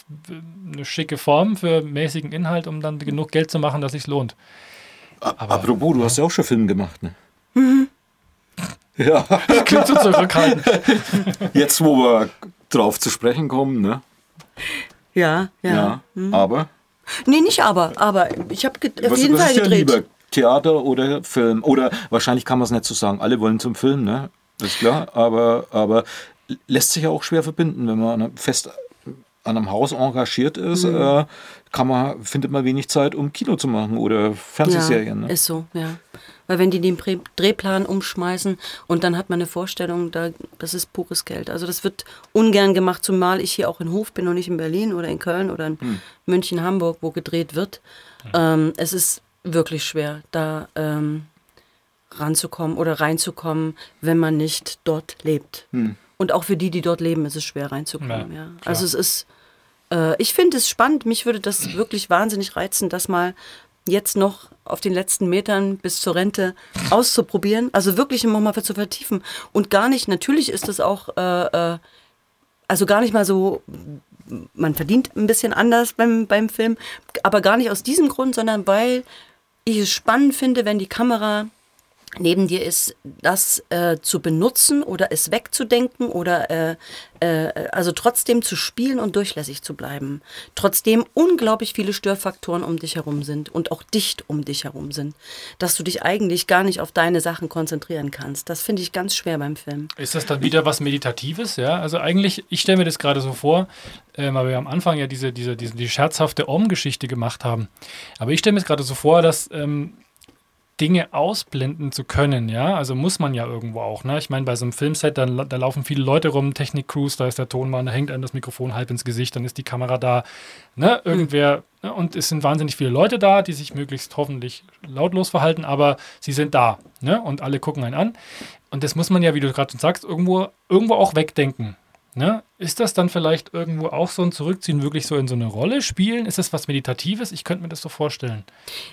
eine schicke Form für mäßigen Inhalt, um dann genug Geld zu machen, dass sich lohnt. A- Apropos, du hast ja auch schon Film gemacht, ne? Ja, Klingt so zurückhaltend. jetzt wo wir drauf zu sprechen kommen, ne? Ja, ja. Ja, aber Nee, nicht aber, aber ich habe auf was, jeden was Fall ist gedreht. lieber? Theater oder Film? Oder wahrscheinlich kann man es nicht so sagen. Alle wollen zum Film, ne? Das ist klar. Aber, aber lässt sich ja auch schwer verbinden, wenn man fest an einem Haus engagiert ist, Mhm. äh, kann man, findet man wenig Zeit, um Kino zu machen oder Fernsehserien. Ja, ne? ist so, ja. Weil wenn die den Drehplan umschmeißen und dann hat man eine Vorstellung, da, das ist pures Geld. Also das wird ungern gemacht, zumal ich hier auch in Hof bin und nicht in Berlin oder in Köln oder in Hm. München, Hamburg, wo gedreht wird. Ähm, es ist wirklich schwer, da ähm, ranzukommen oder reinzukommen, wenn man nicht dort lebt. Und auch für die, die dort leben, ist es schwer reinzukommen. Ja, Ja. Also es ist, äh, ich finde es spannend. Mich würde das wirklich wahnsinnig reizen, das mal jetzt noch auf den letzten Metern bis zur Rente auszuprobieren. Also wirklich nochmal zu vertiefen. Und gar nicht, natürlich ist es auch, äh, äh, also gar nicht mal so, man verdient ein bisschen anders beim, beim Film, aber gar nicht aus diesem Grund, sondern weil ich es spannend finde, wenn die Kamera neben dir ist, das äh, zu benutzen oder es wegzudenken oder äh, äh, also trotzdem zu spielen und durchlässig zu bleiben. Trotzdem unglaublich viele Störfaktoren um dich herum sind und auch dicht um dich herum sind, dass du dich eigentlich gar nicht auf deine Sachen konzentrieren kannst. Das finde ich ganz schwer beim Film. Ist das dann wieder was Meditatives? Ja, also eigentlich, ich stelle mir das gerade so vor, ähm, weil wir am Anfang ja diese, diese, diese die scherzhafte Om-Geschichte gemacht haben. Aber ich stelle mir es gerade so vor, dass ähm, Dinge ausblenden zu können, ja, also muss man ja irgendwo auch, ne? Ich meine, bei so einem Filmset, dann, da laufen viele Leute rum, Technik-Crews, da ist der Tonmann, da hängt einem das Mikrofon halb ins Gesicht, dann ist die Kamera da, ne? Irgendwer, ne? und es sind wahnsinnig viele Leute da, die sich möglichst hoffentlich lautlos verhalten, aber sie sind da, ne? Und alle gucken einen an. Und das muss man ja, wie du gerade schon sagst, irgendwo, irgendwo auch wegdenken. Ne? Ist das dann vielleicht irgendwo auch so ein Zurückziehen, wirklich so in so eine Rolle spielen? Ist das was Meditatives? Ich könnte mir das so vorstellen.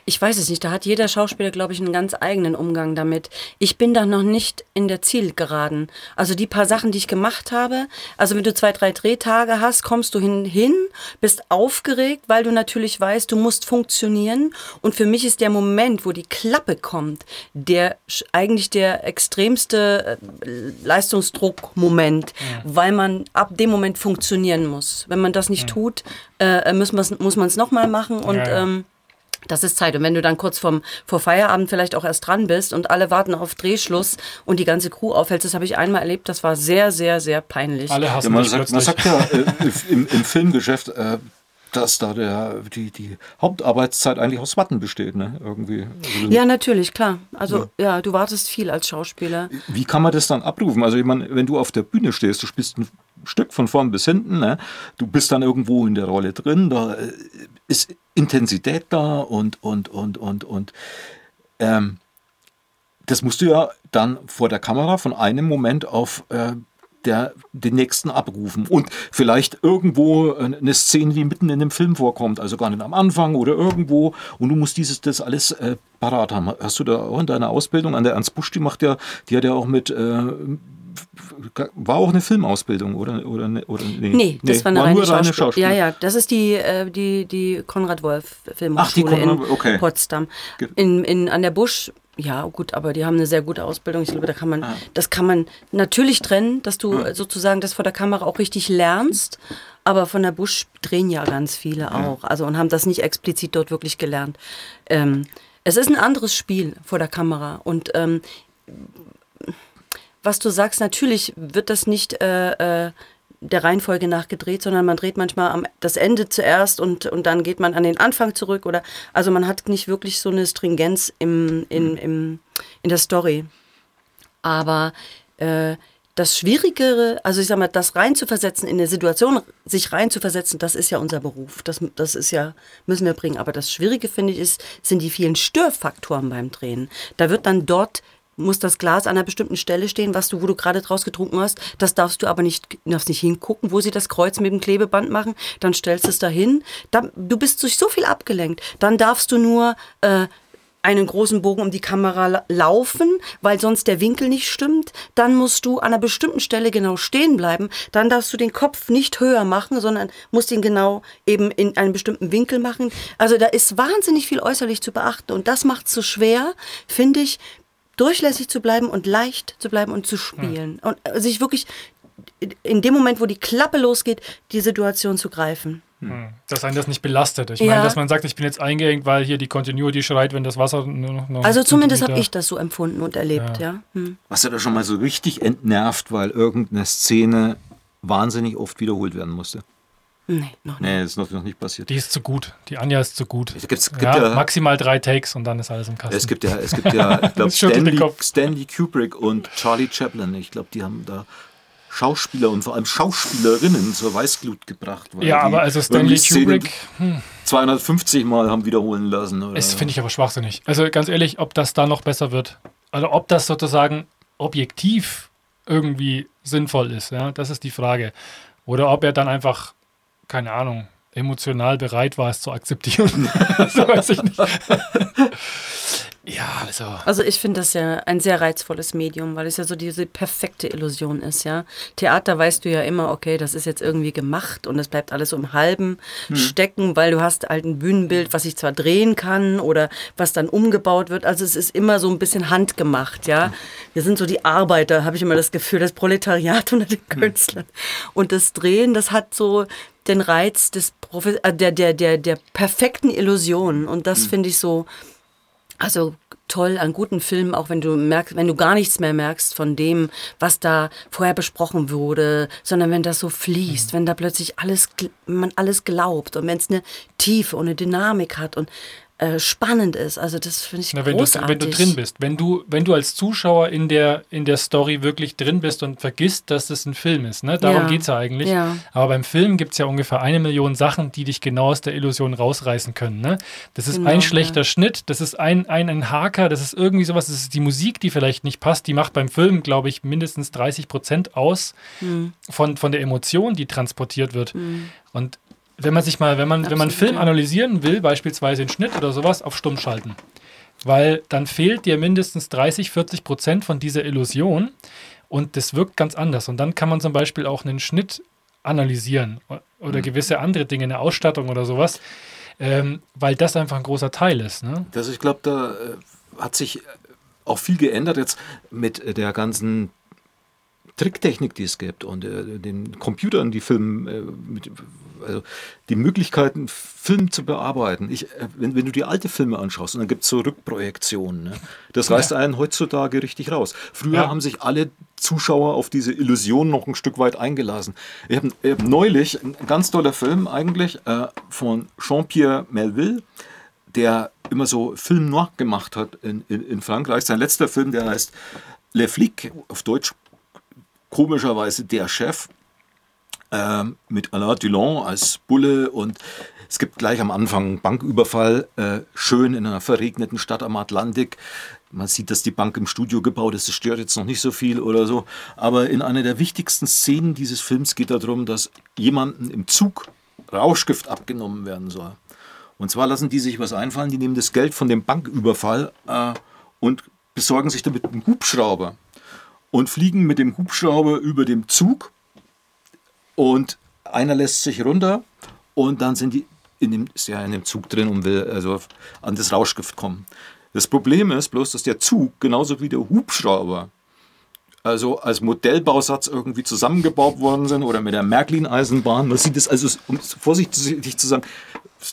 Ich weiß es nicht. Da hat jeder Schauspieler, glaube ich, einen ganz eigenen Umgang damit. Ich bin da noch nicht in der Zielgeraden. Also die paar Sachen, die ich gemacht habe, also wenn du zwei, drei Drehtage hast, kommst du hin, hin, bist aufgeregt, weil du natürlich weißt, du musst funktionieren. Und für mich ist der Moment, wo die Klappe kommt, der eigentlich der extremste äh, Leistungsdruckmoment, weil man ab dem Moment funktionieren muss. Wenn man das nicht tut, äh, muss man es nochmal machen und Ja, ja. Ähm, das ist Zeit. Und wenn du dann kurz vorm, vor Feierabend vielleicht auch erst dran bist und alle warten auf Drehschluss und die ganze Crew aufhält, das habe ich einmal erlebt, das war sehr, sehr, sehr peinlich. Alle Ja, hassen man, dich sagt, man sagt ja äh, im, im Filmgeschäft, äh, dass da der, die, die Hauptarbeitszeit eigentlich aus Watten besteht. Ne? Irgendwie. Ja, natürlich, klar. Also ja. du wartest viel als Schauspieler. Wie kann man das dann abrufen? Also ich meine, wenn du auf der Bühne stehst, du spielst ein Stück von vorn bis hinten, ne? du bist dann irgendwo in der Rolle drin, da äh, ist Intensität da und, und, und, und, und ähm, das musst du ja dann vor der Kamera von einem Moment auf äh, der, den nächsten abrufen. Und vielleicht irgendwo eine Szene, die mitten in dem Film vorkommt, also gar nicht am Anfang oder irgendwo. Und du musst dieses, das alles äh, parat haben. Hast du da auch in deiner Ausbildung an der Ernst Busch, die macht ja, die hat ja auch mit, äh, war auch eine Filmausbildung, oder? oder, oder nee, Nee, das war eine reine, nur reine Schauspiel. Ja, ja, das ist die, äh, die, die Konrad Wolf Filmhochschule Ach, die Konrad- in okay. Potsdam. In, in, an der Busch, ja gut, aber die haben eine sehr gute Ausbildung. Ich glaube, da kann man, Ah. das kann man natürlich trennen, dass du Hm. sozusagen das vor der Kamera auch richtig lernst. Aber von der Busch drehen ja ganz viele auch. Also und haben das nicht explizit dort wirklich gelernt. Ähm, es ist ein anderes Spiel vor der Kamera. Und ähm, was du sagst, natürlich wird das nicht äh, äh, der Reihenfolge nach gedreht, sondern man dreht manchmal am, das Ende zuerst und, und dann geht man an den Anfang zurück. Oder also man hat nicht wirklich so eine Stringenz im, in, im, in der Story. Aber äh, das Schwierigere, also ich sag mal, das reinzuversetzen, in eine Situation sich reinzuversetzen, das ist ja unser Beruf. Das, das ist ja, müssen wir bringen. Aber das Schwierige, finde ich, ist, sind die vielen Störfaktoren beim Drehen. Da wird dann dort muss das Glas an einer bestimmten Stelle stehen, was du, wo du gerade draus getrunken hast. Das darfst du aber nicht, darfst nicht hingucken, wo sie das Kreuz mit dem Klebeband machen. Dann stellst du es dahin. Da, du bist durch so viel abgelenkt. Dann darfst du nur äh, einen großen Bogen um die Kamera la- laufen, weil sonst der Winkel nicht stimmt. Dann musst du an einer bestimmten Stelle genau stehen bleiben. Dann darfst du den Kopf nicht höher machen, sondern musst ihn genau eben in einem bestimmten Winkel machen. Also da ist wahnsinnig viel äußerlich zu beachten und das macht es so schwer, finde ich, durchlässig zu bleiben und leicht zu bleiben und zu spielen. Und äh, sich wirklich in dem Moment, wo die Klappe losgeht, die Situation zu greifen. Hm. Dass einen das nicht belastet. Ich Ja. meine, dass man sagt, ich bin jetzt eingeengt, weil hier die Continuity schreit, wenn das Wasser nur noch. noch Also zumindest habe ich das so empfunden und erlebt, ja. Hm. Warst du da schon mal so richtig entnervt, weil irgendeine Szene wahnsinnig oft wiederholt werden musste? Nee, noch nicht. Nee, ist noch, noch nicht passiert. Die ist zu gut. Die Anja ist zu gut. Es gibt, es gibt ja, ja, maximal drei Takes und dann ist alles im Kasten. es gibt ja, es gibt ja, ich glaube, Stanley. Stanley Kubrick und Charlie Chaplin. Ich glaube, die haben da Schauspieler und vor allem Schauspielerinnen zur Weißglut gebracht. weil ja, die aber also Stanley Kubrick, hm, 250 Mal haben wiederholen lassen. Oder? das finde ich aber schwachsinnig. Also ganz ehrlich, ob das da noch besser wird. oder ob das sozusagen objektiv irgendwie sinnvoll ist, ja, das ist die Frage. Oder ob er dann einfach, keine Ahnung, emotional bereit war, es zu akzeptieren. das weiß ich nicht. Ja, also. Also ich finde das ja ein sehr reizvolles Medium, weil es ja so diese perfekte Illusion ist, ja. Theater weißt du ja immer, okay, das ist jetzt irgendwie gemacht und es bleibt alles so im Halben hm. stecken, weil du hast halt ein Bühnenbild, was ich zwar drehen kann oder was dann umgebaut wird. Also es ist immer so ein bisschen handgemacht, ja. Wir sind so die Arbeiter, habe ich immer das Gefühl, das Proletariat unter den hm. Künstlern. Und das Drehen, das hat so den Reiz des Profi äh, der, der, der, der perfekten Illusion. Und das hm. finde ich so also toll an guten Filmen, auch wenn du merkst, wenn du gar nichts mehr merkst von dem, was da vorher besprochen wurde, sondern wenn das so fließt, mhm. wenn da plötzlich alles, man alles glaubt und wenn es eine Tiefe und eine Dynamik hat und äh, spannend ist. Also das finde ich Na, wenn großartig. Du, wenn du drin bist, wenn du, wenn du als Zuschauer in der, in der Story wirklich drin bist und vergisst, dass das ein Film ist. Ne? Darum ja. geht es ja eigentlich. Ja. Aber beim Film gibt es ja ungefähr eine Million Sachen, die dich genau aus der Illusion rausreißen können. Ne? Das ist genau, ein schlechter ja. Schnitt, das ist ein, ein, ein Haker, das ist irgendwie sowas, das ist die Musik, die vielleicht nicht passt. Die macht beim Film, glaube ich, mindestens 30 Prozent aus mhm. von, von der Emotion, die transportiert wird. Mhm. Und wenn man sich mal, wenn man, Absolut, wenn man Film analysieren will, beispielsweise den Schnitt oder sowas, auf Stumm schalten. Weil dann fehlt dir mindestens 30, 40 Prozent von dieser Illusion und das wirkt ganz anders. Und dann kann man zum Beispiel auch einen Schnitt analysieren oder mhm. gewisse andere Dinge, eine Ausstattung oder sowas, ähm, weil das einfach ein großer Teil ist. Ne? Das, ich glaube, da äh, hat sich auch viel geändert jetzt mit der ganzen Tricktechnik, die es gibt und äh, den Computern, die Film, äh, mit, also die Möglichkeiten, Film zu bearbeiten. Ich, äh, wenn, wenn, du die alte Filme anschaust und dann gibt es so Rückprojektionen, ne? das reißt ja. einen heutzutage richtig raus. Früher ja. haben sich alle Zuschauer auf diese Illusion noch ein Stück weit eingelassen. Ich habe hab neulich ein ganz toller Film eigentlich äh, von Jean-Pierre Melville, der immer so Film noir gemacht hat in, in, in Frankreich. Sein letzter Film, der heißt Le Flic, auf Deutsch komischerweise der Chef äh, mit Alain Dulon als Bulle und es gibt gleich am Anfang einen Banküberfall, äh, schön in einer verregneten Stadt am Atlantik. Man sieht, dass die Bank im Studio gebaut ist, das stört jetzt noch nicht so viel oder so. Aber in einer der wichtigsten Szenen dieses Films geht darum, dass jemandem im Zug Rauschgift abgenommen werden soll. Und zwar lassen die sich was einfallen, die nehmen das Geld von dem Banküberfall äh, und besorgen sich damit einen Hubschrauber und fliegen mit dem Hubschrauber über dem Zug und einer lässt sich runter und dann sind die in dem, ist ja in dem Zug drin und will also an das Rauschgift kommen. Das Problem ist bloß, dass der Zug genauso wie der Hubschrauber also als Modellbausatz irgendwie zusammengebaut worden sind oder mit der Märklin-Eisenbahn. Man sieht es also, um vorsichtig zu sagen,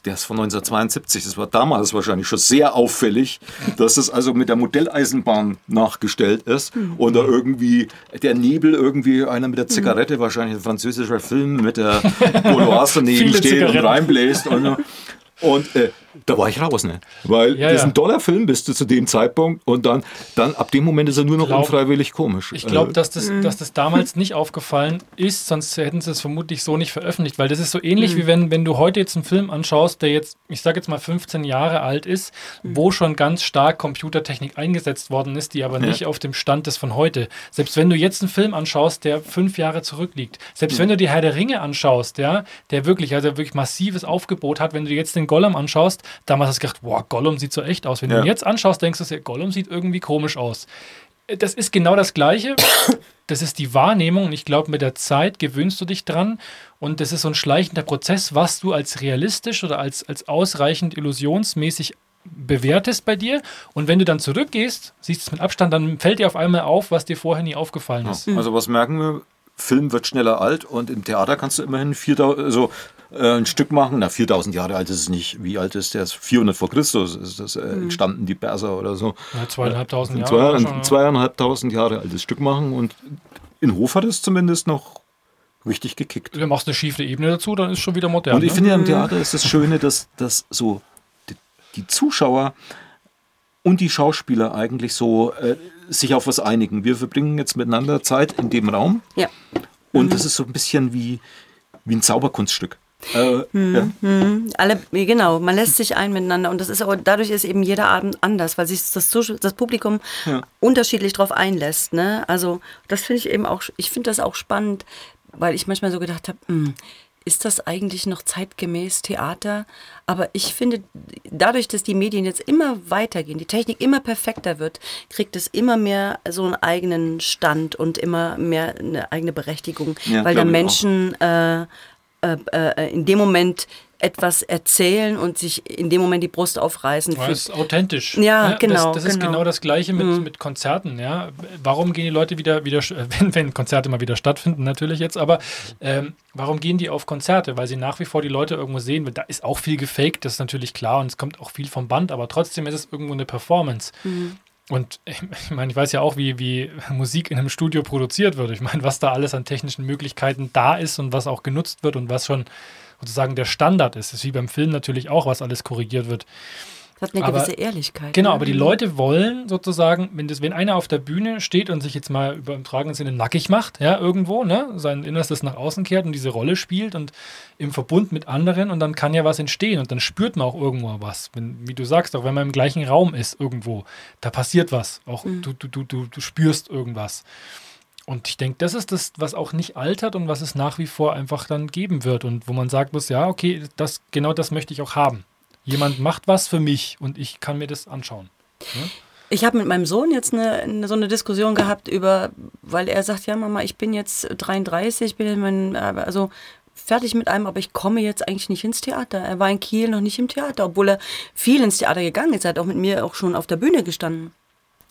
der ist von 1972, das war damals wahrscheinlich schon sehr auffällig, dass es also mit der Modelleisenbahn nachgestellt ist mhm. und da irgendwie der Nebel irgendwie einer mit der mhm. Zigarette, wahrscheinlich ein französischer Film mit der Gauloise daneben steht und reinbläst und, und äh, da war ich raus, ne? Weil ja, das ist ein toller Film bist du zu dem Zeitpunkt und dann, dann ab dem Moment ist er nur noch glaub, unfreiwillig komisch. Ich glaube, äh, dass, das, mhm. dass das damals nicht aufgefallen ist, sonst hätten sie es vermutlich so nicht veröffentlicht, weil das ist so ähnlich mhm. wie wenn, wenn du heute jetzt einen Film anschaust, der jetzt, ich sage jetzt mal 15 Jahre alt ist, mhm. wo schon ganz stark Computertechnik eingesetzt worden ist, die aber nicht auf dem Stand ist von heute. Selbst wenn du jetzt einen Film anschaust, der fünf Jahre zurückliegt, selbst mhm. wenn du die Herr der Ringe anschaust, ja, der wirklich, also wirklich massives Aufgebot hat, wenn du jetzt den Gollum anschaust, damals hast du gedacht, boah, Gollum sieht so echt aus. Wenn ja. du ihn jetzt anschaust, denkst du, Gollum sieht irgendwie komisch aus. Das ist genau das Gleiche. Das ist die Wahrnehmung und ich glaube, mit der Zeit gewöhnst du dich dran und das ist so ein schleichender Prozess, was du als realistisch oder als, als ausreichend illusionsmäßig bewertest bei dir und wenn du dann zurückgehst, siehst es mit Abstand, dann fällt dir auf einmal auf, was dir vorher nie aufgefallen ist. Also was merken wir? Film wird schneller alt und im Theater kannst du immerhin 4000, also äh, ein Stück machen. Na, 4000 Jahre alt ist es nicht. Wie alt ist der? 400 vor Christus ist das äh, mhm. entstanden, die Perser oder so. Ja, zweieinhalbtausend äh, Jahre. Zwei, zweieinhalbtausend Jahre altes Stück machen und in Hof hat es zumindest noch richtig gekickt. Du machst eine schiefe Ebene dazu, dann ist schon wieder modern. Und ich ne? finde ja im Theater ist das Schöne, dass, dass so die, die Zuschauer und die Schauspieler eigentlich so äh, sich auf was einigen. Wir verbringen jetzt miteinander Zeit in dem Raum. Ja. Und mhm. das ist so ein bisschen wie, wie ein Zauberkunststück. Äh, ja. Alle, genau, man lässt sich ein miteinander und das ist auch, dadurch ist eben jeder Abend anders, weil sich das, das Publikum Ja. unterschiedlich drauf einlässt. Ne? Also das finde ich eben auch, ich finde das auch spannend, weil ich manchmal so gedacht habe, hm, ist das eigentlich noch zeitgemäß Theater? Aber ich finde, dadurch, dass die Medien jetzt immer weitergehen, die Technik immer perfekter wird, kriegt es immer mehr so einen eigenen Stand und immer mehr eine eigene Berechtigung, Ja, weil da. Menschen äh, äh, äh, in dem Moment etwas erzählen und sich in dem Moment die Brust aufreißen. Ja, für- ist authentisch. Ja, genau, Das, das ist genau. genau das Gleiche mit, mit Konzerten. Ja, warum gehen die Leute wieder, wieder wenn, wenn Konzerte mal wieder stattfinden, natürlich jetzt, aber ähm, warum gehen die auf Konzerte? Weil sie nach wie vor die Leute irgendwo sehen. Da ist auch viel gefaked, das ist natürlich klar und es kommt auch viel vom Band, aber trotzdem ist es irgendwo eine Performance. Und ich meine, ich weiß ja auch, wie, wie Musik in einem Studio produziert wird. Ich meine, was da alles an technischen Möglichkeiten da ist und was auch genutzt wird und was schon sozusagen der Standard ist. Das ist wie beim Film natürlich auch, was alles korrigiert wird. Das hat eine aber- gewisse Ehrlichkeit. Genau, ne? aber die Leute wollen sozusagen, wenn, das, wenn einer auf der Bühne steht und sich jetzt mal über im tragenden Sinne nackig macht, ja, irgendwo, ne, sein Innerstes nach außen kehrt und diese Rolle spielt und im Verbund mit anderen und dann kann ja was entstehen und dann spürt man auch irgendwo was. Wenn, wie du sagst, auch wenn man im gleichen Raum ist irgendwo, da passiert was. Auch du, du, du, du, du spürst irgendwas. Und ich denke, das ist das, was auch nicht altert und was es nach wie vor einfach dann geben wird und wo man sagt muss, ja, okay, das, genau das möchte ich auch haben. Jemand macht was für mich und ich kann mir das anschauen. Ich habe mit meinem Sohn jetzt eine, so eine Diskussion gehabt über, weil er sagt, ja Mama, ich bin jetzt 33, ich bin in mein, also fertig mit einem, aber ich komme jetzt eigentlich nicht ins Theater. Er war in Kiel noch nicht im Theater, obwohl er viel ins Theater gegangen ist. Er hat auch mit mir auch schon auf der Bühne gestanden.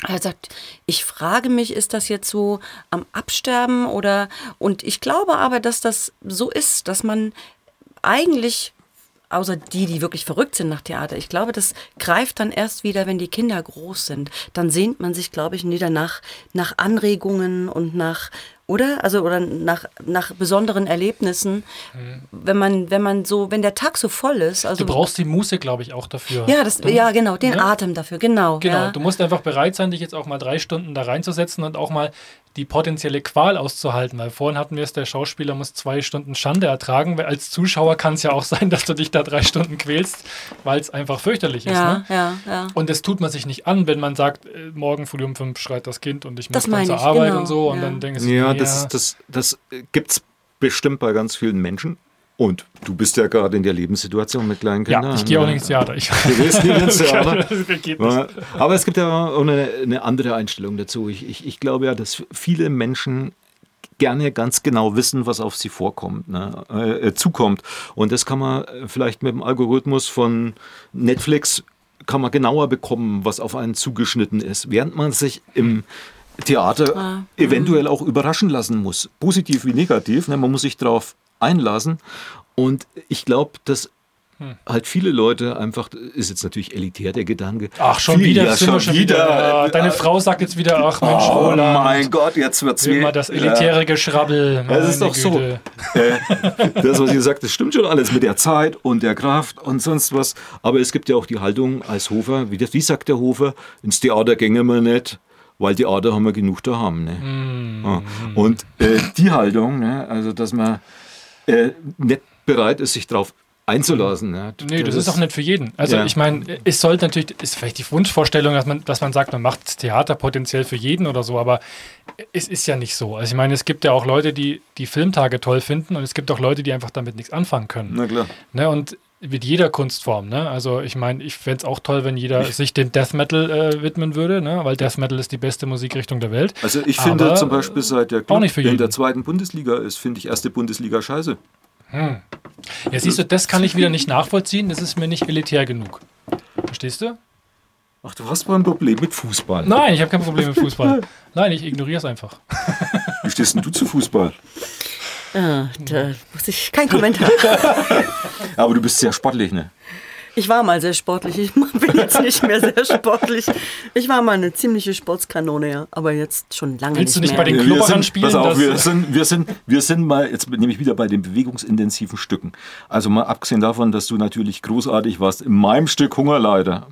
Er sagt, ich frage mich, ist das jetzt so am Absterben oder und ich glaube aber, dass das so ist, dass man eigentlich außer die, die wirklich verrückt sind nach Theater. Ich glaube, das greift dann erst wieder, wenn die Kinder groß sind. Dann sehnt man sich, glaube ich, wieder nach, nach Anregungen und nach, oder? Also, oder nach, nach besonderen Erlebnissen. Wenn man, wenn man so, wenn der Tag so voll ist. Also, Du brauchst die Muße, glaube ich, auch dafür. ja, das, du, ja, genau, den ne? Atem dafür, genau. Genau, ja. du musst einfach bereit sein, dich jetzt auch mal drei Stunden da reinzusetzen und auch mal die potenzielle Qual auszuhalten. Weil vorhin hatten wir es, der Schauspieler muss zwei Stunden Schande ertragen, weil als Zuschauer kann es ja auch sein, dass du dich da drei Stunden quälst, weil es einfach fürchterlich ist. ja, Ne? ja, ja. Und das tut man sich nicht an, wenn man sagt, äh, morgen früh um fünf schreit das Kind und ich muss dann zur ich, Arbeit genau, und so. Und ja. dann denkst du, Ja, das, das, das gibt es bestimmt bei ganz vielen Menschen. Und du bist ja gerade in der Lebenssituation mit kleinen Kindern. ja, ich gehe auch ne? nicht ins Theater. Ich, Du gehst nicht ins Theater. Aber es gibt ja auch eine, eine andere Einstellung dazu. Ich, ich, ich glaube ja, dass viele Menschen gerne ganz genau wissen, was auf sie vorkommt, ne, äh, zukommt. Und das kann man äh, vielleicht mit dem Algorithmus von Netflix kann man genauer bekommen, was auf einen zugeschnitten ist, während man sich im Theater Ah, eventuell auch überraschen lassen muss, positiv wie negativ. Ne, man muss sich darauf einlassen. Und ich glaube, dass Hm. halt viele Leute einfach, ist jetzt natürlich elitär der Gedanke. Ach, schon wieder, ja, wir schon wieder. Deine Äh, Frau sagt jetzt wieder, ach Mensch, Oh Roland, mein Gott, jetzt wird's immer das elitäre Geschrabbel. Ja, das ist doch so. Güte. Äh, das, was ihr sagt, das stimmt schon alles mit der Zeit und der Kraft und sonst was. Aber es gibt ja auch die Haltung als Hofer, wie, das, wie sagt der Hofer, ins Theater gänge wir nicht, weil Theater haben wir genug daheim. Ne? Mm. Und äh, die Haltung, ne, also dass man äh, nicht bereit ist, sich darauf einzulassen. Ne? Nee, das ist auch nicht für jeden. Also Ja. ich meine, es sollte natürlich, ist vielleicht die Wunschvorstellung, dass man, dass man sagt, man macht das Theater potenziell für jeden oder so, aber es ist ja nicht so. Also ich meine, es gibt ja auch Leute, die die Filmtage toll finden und es gibt auch Leute, die einfach damit nichts anfangen können. Na klar. Ne? Und mit jeder Kunstform. Ne? Also ich meine, ich fände es auch toll, wenn jeder sich dem Death Metal äh, widmen würde, ne? weil Death Metal ist die beste Musikrichtung der Welt. Also ich finde Aber, zum Beispiel seit der Club in der zweiten Bundesliga ist, finde ich erste Bundesliga scheiße. Ja, siehst du, das kann ich wieder nicht nachvollziehen, das ist mir nicht elitär genug. Verstehst du? Ach, du hast mal ein Problem mit Fußball. Nein, ich habe kein Problem mit Fußball. Nein, ich ignoriere es einfach. Wie stehst denn du zu Fußball? Ah, da muss ich kein Kommentar. Aber du bist sehr sportlich, ne? Ich war mal sehr sportlich. Ich bin jetzt nicht mehr sehr sportlich. Ich war mal eine ziemliche Sportskanone, ja. Aber jetzt schon lange Willst du nicht nicht mehr. bei den Klubberern spielen, pass auf, wir sind, wir, sind, wir sind mal, jetzt nehme ich wieder bei den bewegungsintensiven Stücken. Also mal abgesehen davon, dass du natürlich großartig warst in meinem Stück Hungerleider,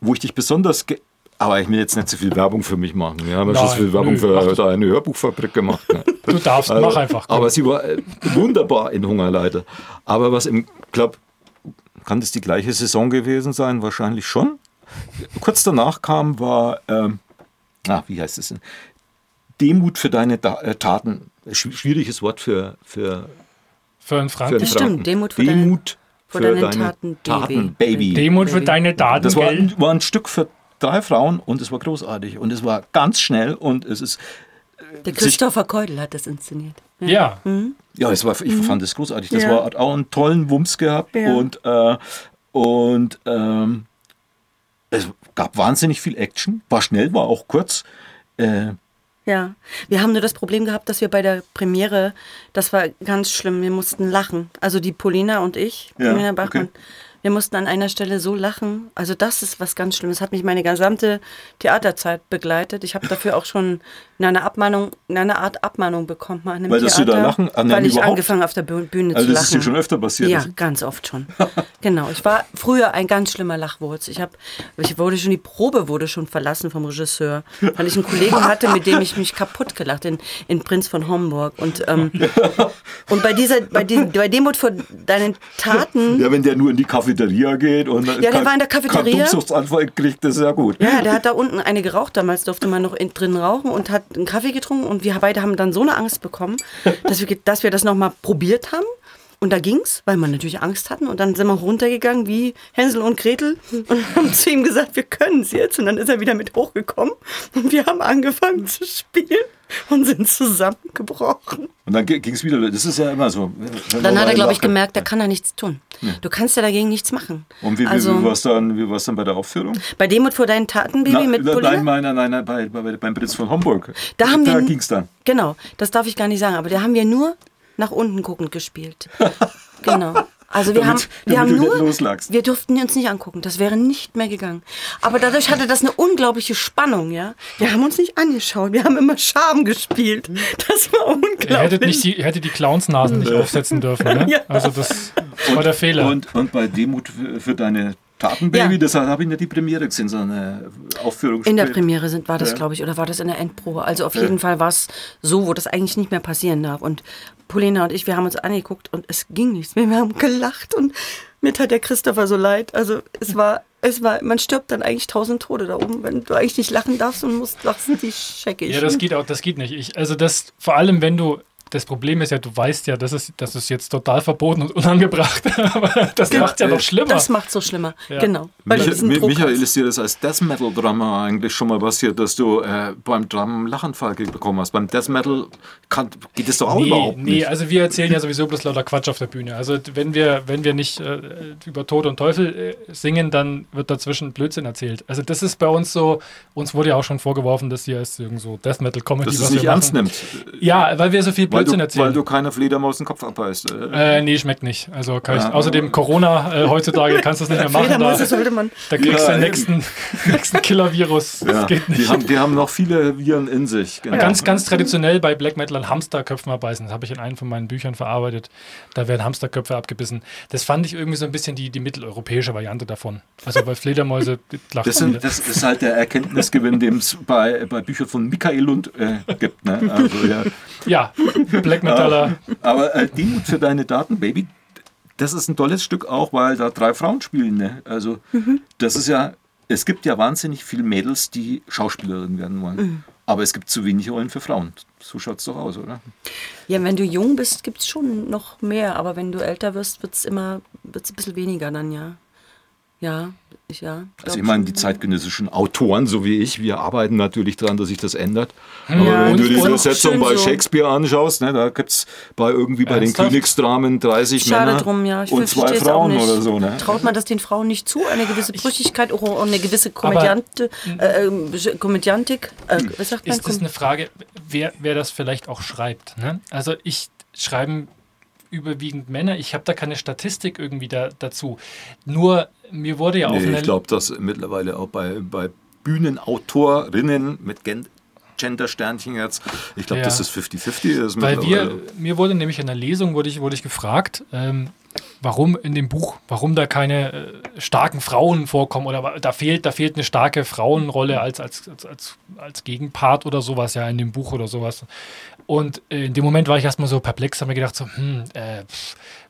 wo ich dich besonders ge Aber ich will jetzt nicht zu viel Werbung für mich machen. Wir haben ja schon so viel Werbung nö, für da eine Hörbuchfabrik gemacht. Ne? Du darfst, mach einfach. komm. Aber sie war äh, wunderbar in Hungerleiter. Aber was im Club, kann das die gleiche Saison gewesen sein? Wahrscheinlich schon. Kurz danach kam, war, ähm, ah, wie heißt es denn? Demut für deine da äh, Taten. Sch schwieriges Wort für, für, für einen für Franken. Das stimmt. Demut für deine- Demut für für deine deine Taten, Taten, Baby. Baby. Demut für deine Daten, Das war, war ein Stück für drei Frauen und es war großartig und es war ganz schnell und es ist Der Christopher Keudel hat das inszeniert. Ja, Ja, es war, ich fand das großartig. Das Mhm. Ja. war, hat auch einen tollen Wumms gehabt Ja. und, äh, und ähm, es gab wahnsinnig viel Action. War schnell, war auch kurz. Äh, Ja, wir haben nur das Problem gehabt, dass wir bei der Premiere, das war ganz schlimm, wir mussten lachen. Also die Polina und ich, Ja, Polina Bachmann, okay. Wir mussten an einer Stelle so lachen. Also das ist was ganz Schlimmes. Hat mich meine gesamte Theaterzeit begleitet. Ich habe dafür auch schon eine Abmahnung, eine Art Abmahnung bekommen. An einem Weil, dass Sie da Theater, lachen? Ah, weil ich überhaupt? angefangen auf der Bühne also zu das lachen. ist dir schon öfter passiert. Ja, Das- ganz oft schon. genau. Ich war früher ein ganz schlimmer Lachwurz. Ich habe, ich wurde schon die Probe wurde schon verlassen vom Regisseur, weil ich einen Kollegen hatte, mit dem ich mich kaputt gelacht in, in Prinz von Homburg und ähm, und bei dieser bei, diesem, bei Demut vor deinen Taten. Ja, wenn der nur in die Cafeteria geht und der war in der Cafeteria. kriegt, das ist ja gut. Ja, der hat da unten eine geraucht. Damals durfte man noch in, drin rauchen und hat einen Kaffee getrunken. Und wir beide haben dann so eine Angst bekommen, dass wir, dass wir das nochmal probiert haben. Und da ging's, weil wir natürlich Angst hatten. Und dann sind wir runtergegangen wie Hänsel und Gretel und haben zu ihm gesagt, wir können es jetzt. Und dann ist er wieder mit hochgekommen. Und wir haben angefangen zu spielen und sind zusammengebrochen. Und dann ging es wieder. Das ist ja immer so. Dann hat er, glaube ich, gemerkt, da kann er nichts tun. Du kannst ja dagegen nichts machen. Und wie, wie, also, wie war es dann, wie war's dann bei der Aufführung? bei Demut vor deinen Taten, Baby, mit Na, Polina? nein, nein, nein, nein, nein, bei, bei, beim Prinz von Homburg. Da da wir- ging es dann. Genau, das darf ich gar nicht sagen, aber da haben wir nur nach unten guckend gespielt. Genau. Also wir Damit- haben, wir damit haben nur, loslagst. wir durften uns nicht angucken. Das wäre nicht mehr gegangen. Aber dadurch hatte das eine unglaubliche Spannung, ja. Wir haben uns nicht angeschaut. Wir haben immer Scham gespielt. Das war unglaublich. ihr hättet, nicht die, ihr hättet die Clownsnasen nicht aufsetzen dürfen. Ne? Ja. Also das war der Fehler. Und, und bei Demut für, für deine Taten, Baby, Ja. das habe ich nicht die Premiere gesehen, sondern eine Aufführung In der spät. Premiere sind, war das, Ja. glaube ich, oder war das in der Endprobe? Also auf jeden Fall war es so, wo das eigentlich nicht mehr passieren darf. Und Polina und ich, wir haben uns angeguckt und es ging nichts mehr. Wir haben gelacht und mir tat der Christopher so leid. Also es war, es war, man stirbt dann eigentlich tausend Tode da oben, wenn du eigentlich nicht lachen darfst und musst lachen, die scheckig. Ja, das geht auch, das geht nicht. Ich, also das, vor allem wenn du, das Problem ist ja, du weißt ja, das ist, das ist jetzt total verboten und unangebracht. Aber das macht ja noch schlimmer. Das macht so schlimmer. Ja. Genau. Michael, hast. ist dir das als Death Metal Drummer eigentlich schon mal passiert, dass du äh, beim Drum einen Lachanfall bekommen hast? Beim Death Metal kann, geht das doch auch Nee, überhaupt nee, nicht. also wir erzählen ja sowieso bloß lauter Quatsch auf der Bühne. Also wenn wir, wenn wir nicht äh, über Tod und Teufel äh, singen, dann wird dazwischen Blödsinn erzählt. Also das ist bei uns so, uns wurde ja auch schon vorgeworfen, dass hier ist irgend so Death Metal Comedy, dass es was nicht wir ernst machen. nimmt. Ja, weil wir so viel Weil du, Blödsinn weil erzählen. du keiner Fledermaus den Kopf abbeißt. Äh, nee, schmeckt nicht. Also kann ich, Ja. außerdem Corona äh, heutzutage kannst du es nicht mehr machen. Da, Fledermäuse sollte man. da kriegst du Ja, den nächsten, nächsten Killer-Virus. Das ja, geht nicht. die, haben, die haben noch viele Viren in sich. Genau. Ganz, ganz traditionell bei Black Metal an Hamsterköpfen abbeißen. Das habe ich in einem von meinen Büchern verarbeitet. Da werden Hamsterköpfe abgebissen. Das fand ich irgendwie so ein bisschen die, die mitteleuropäische Variante davon. Also bei Fledermäuse lacht Das, sind, das ist halt der Erkenntnisgewinn, den es bei, bei Büchern von Michael Lund äh, gibt. Ne? Also, ja. Ja, Black Metaller. Aber äh, Demut für deine Daten, Baby, das ist ein tolles Stück auch, weil da drei Frauen spielen. Ne? Also das ist ja, es gibt ja wahnsinnig viele Mädels, die Schauspielerin werden wollen. Aber es gibt zu wenig Rollen für Frauen. So schaut es doch aus, oder? Ja, wenn du jung bist, gibt es schon noch mehr, aber wenn du älter wirst, wird es immer wird's ein bisschen weniger dann, ja. Ja, ja. Also ich meine, die zeitgenössischen Autoren, so wie ich, wir arbeiten natürlich daran, dass sich das ändert. Aber Ja, wenn du die Übersetzung bei so. Shakespeare anschaust, ne, da gibt es bei irgendwie bei den Ernsthaft? Königsdramen 30 Schade Männer drum, ja. Ich und zwei Frauen nicht. oder so. Ne? Traut man das den Frauen nicht zu? Eine gewisse Brüchigkeit oder auch eine gewisse Komödiante, äh, äh, Komödiantik? Äh, was sagt man? Ist das eine Frage, wer, wer das vielleicht auch schreibt? Ne? Also ich schreiben überwiegend Männer. Ich habe da keine Statistik irgendwie da, dazu. Nur mir wurde ja auf Nee, ich glaube, dass mittlerweile auch bei, bei Bühnenautorinnen mit Gen Gender-Sternchen jetzt, ich glaube, Ja. das 50-50 ist. Weil wir, mir wurde nämlich in der Lesung, wurde ich, wurde ich gefragt, ähm, warum in dem Buch, warum da keine äh, starken Frauen vorkommen oder da fehlt, da fehlt eine starke Frauenrolle als, als, als, als, als Gegenpart oder sowas ja in dem Buch oder sowas. Und äh, in dem Moment war ich erstmal so perplex, habe mir gedacht, so, hm, äh,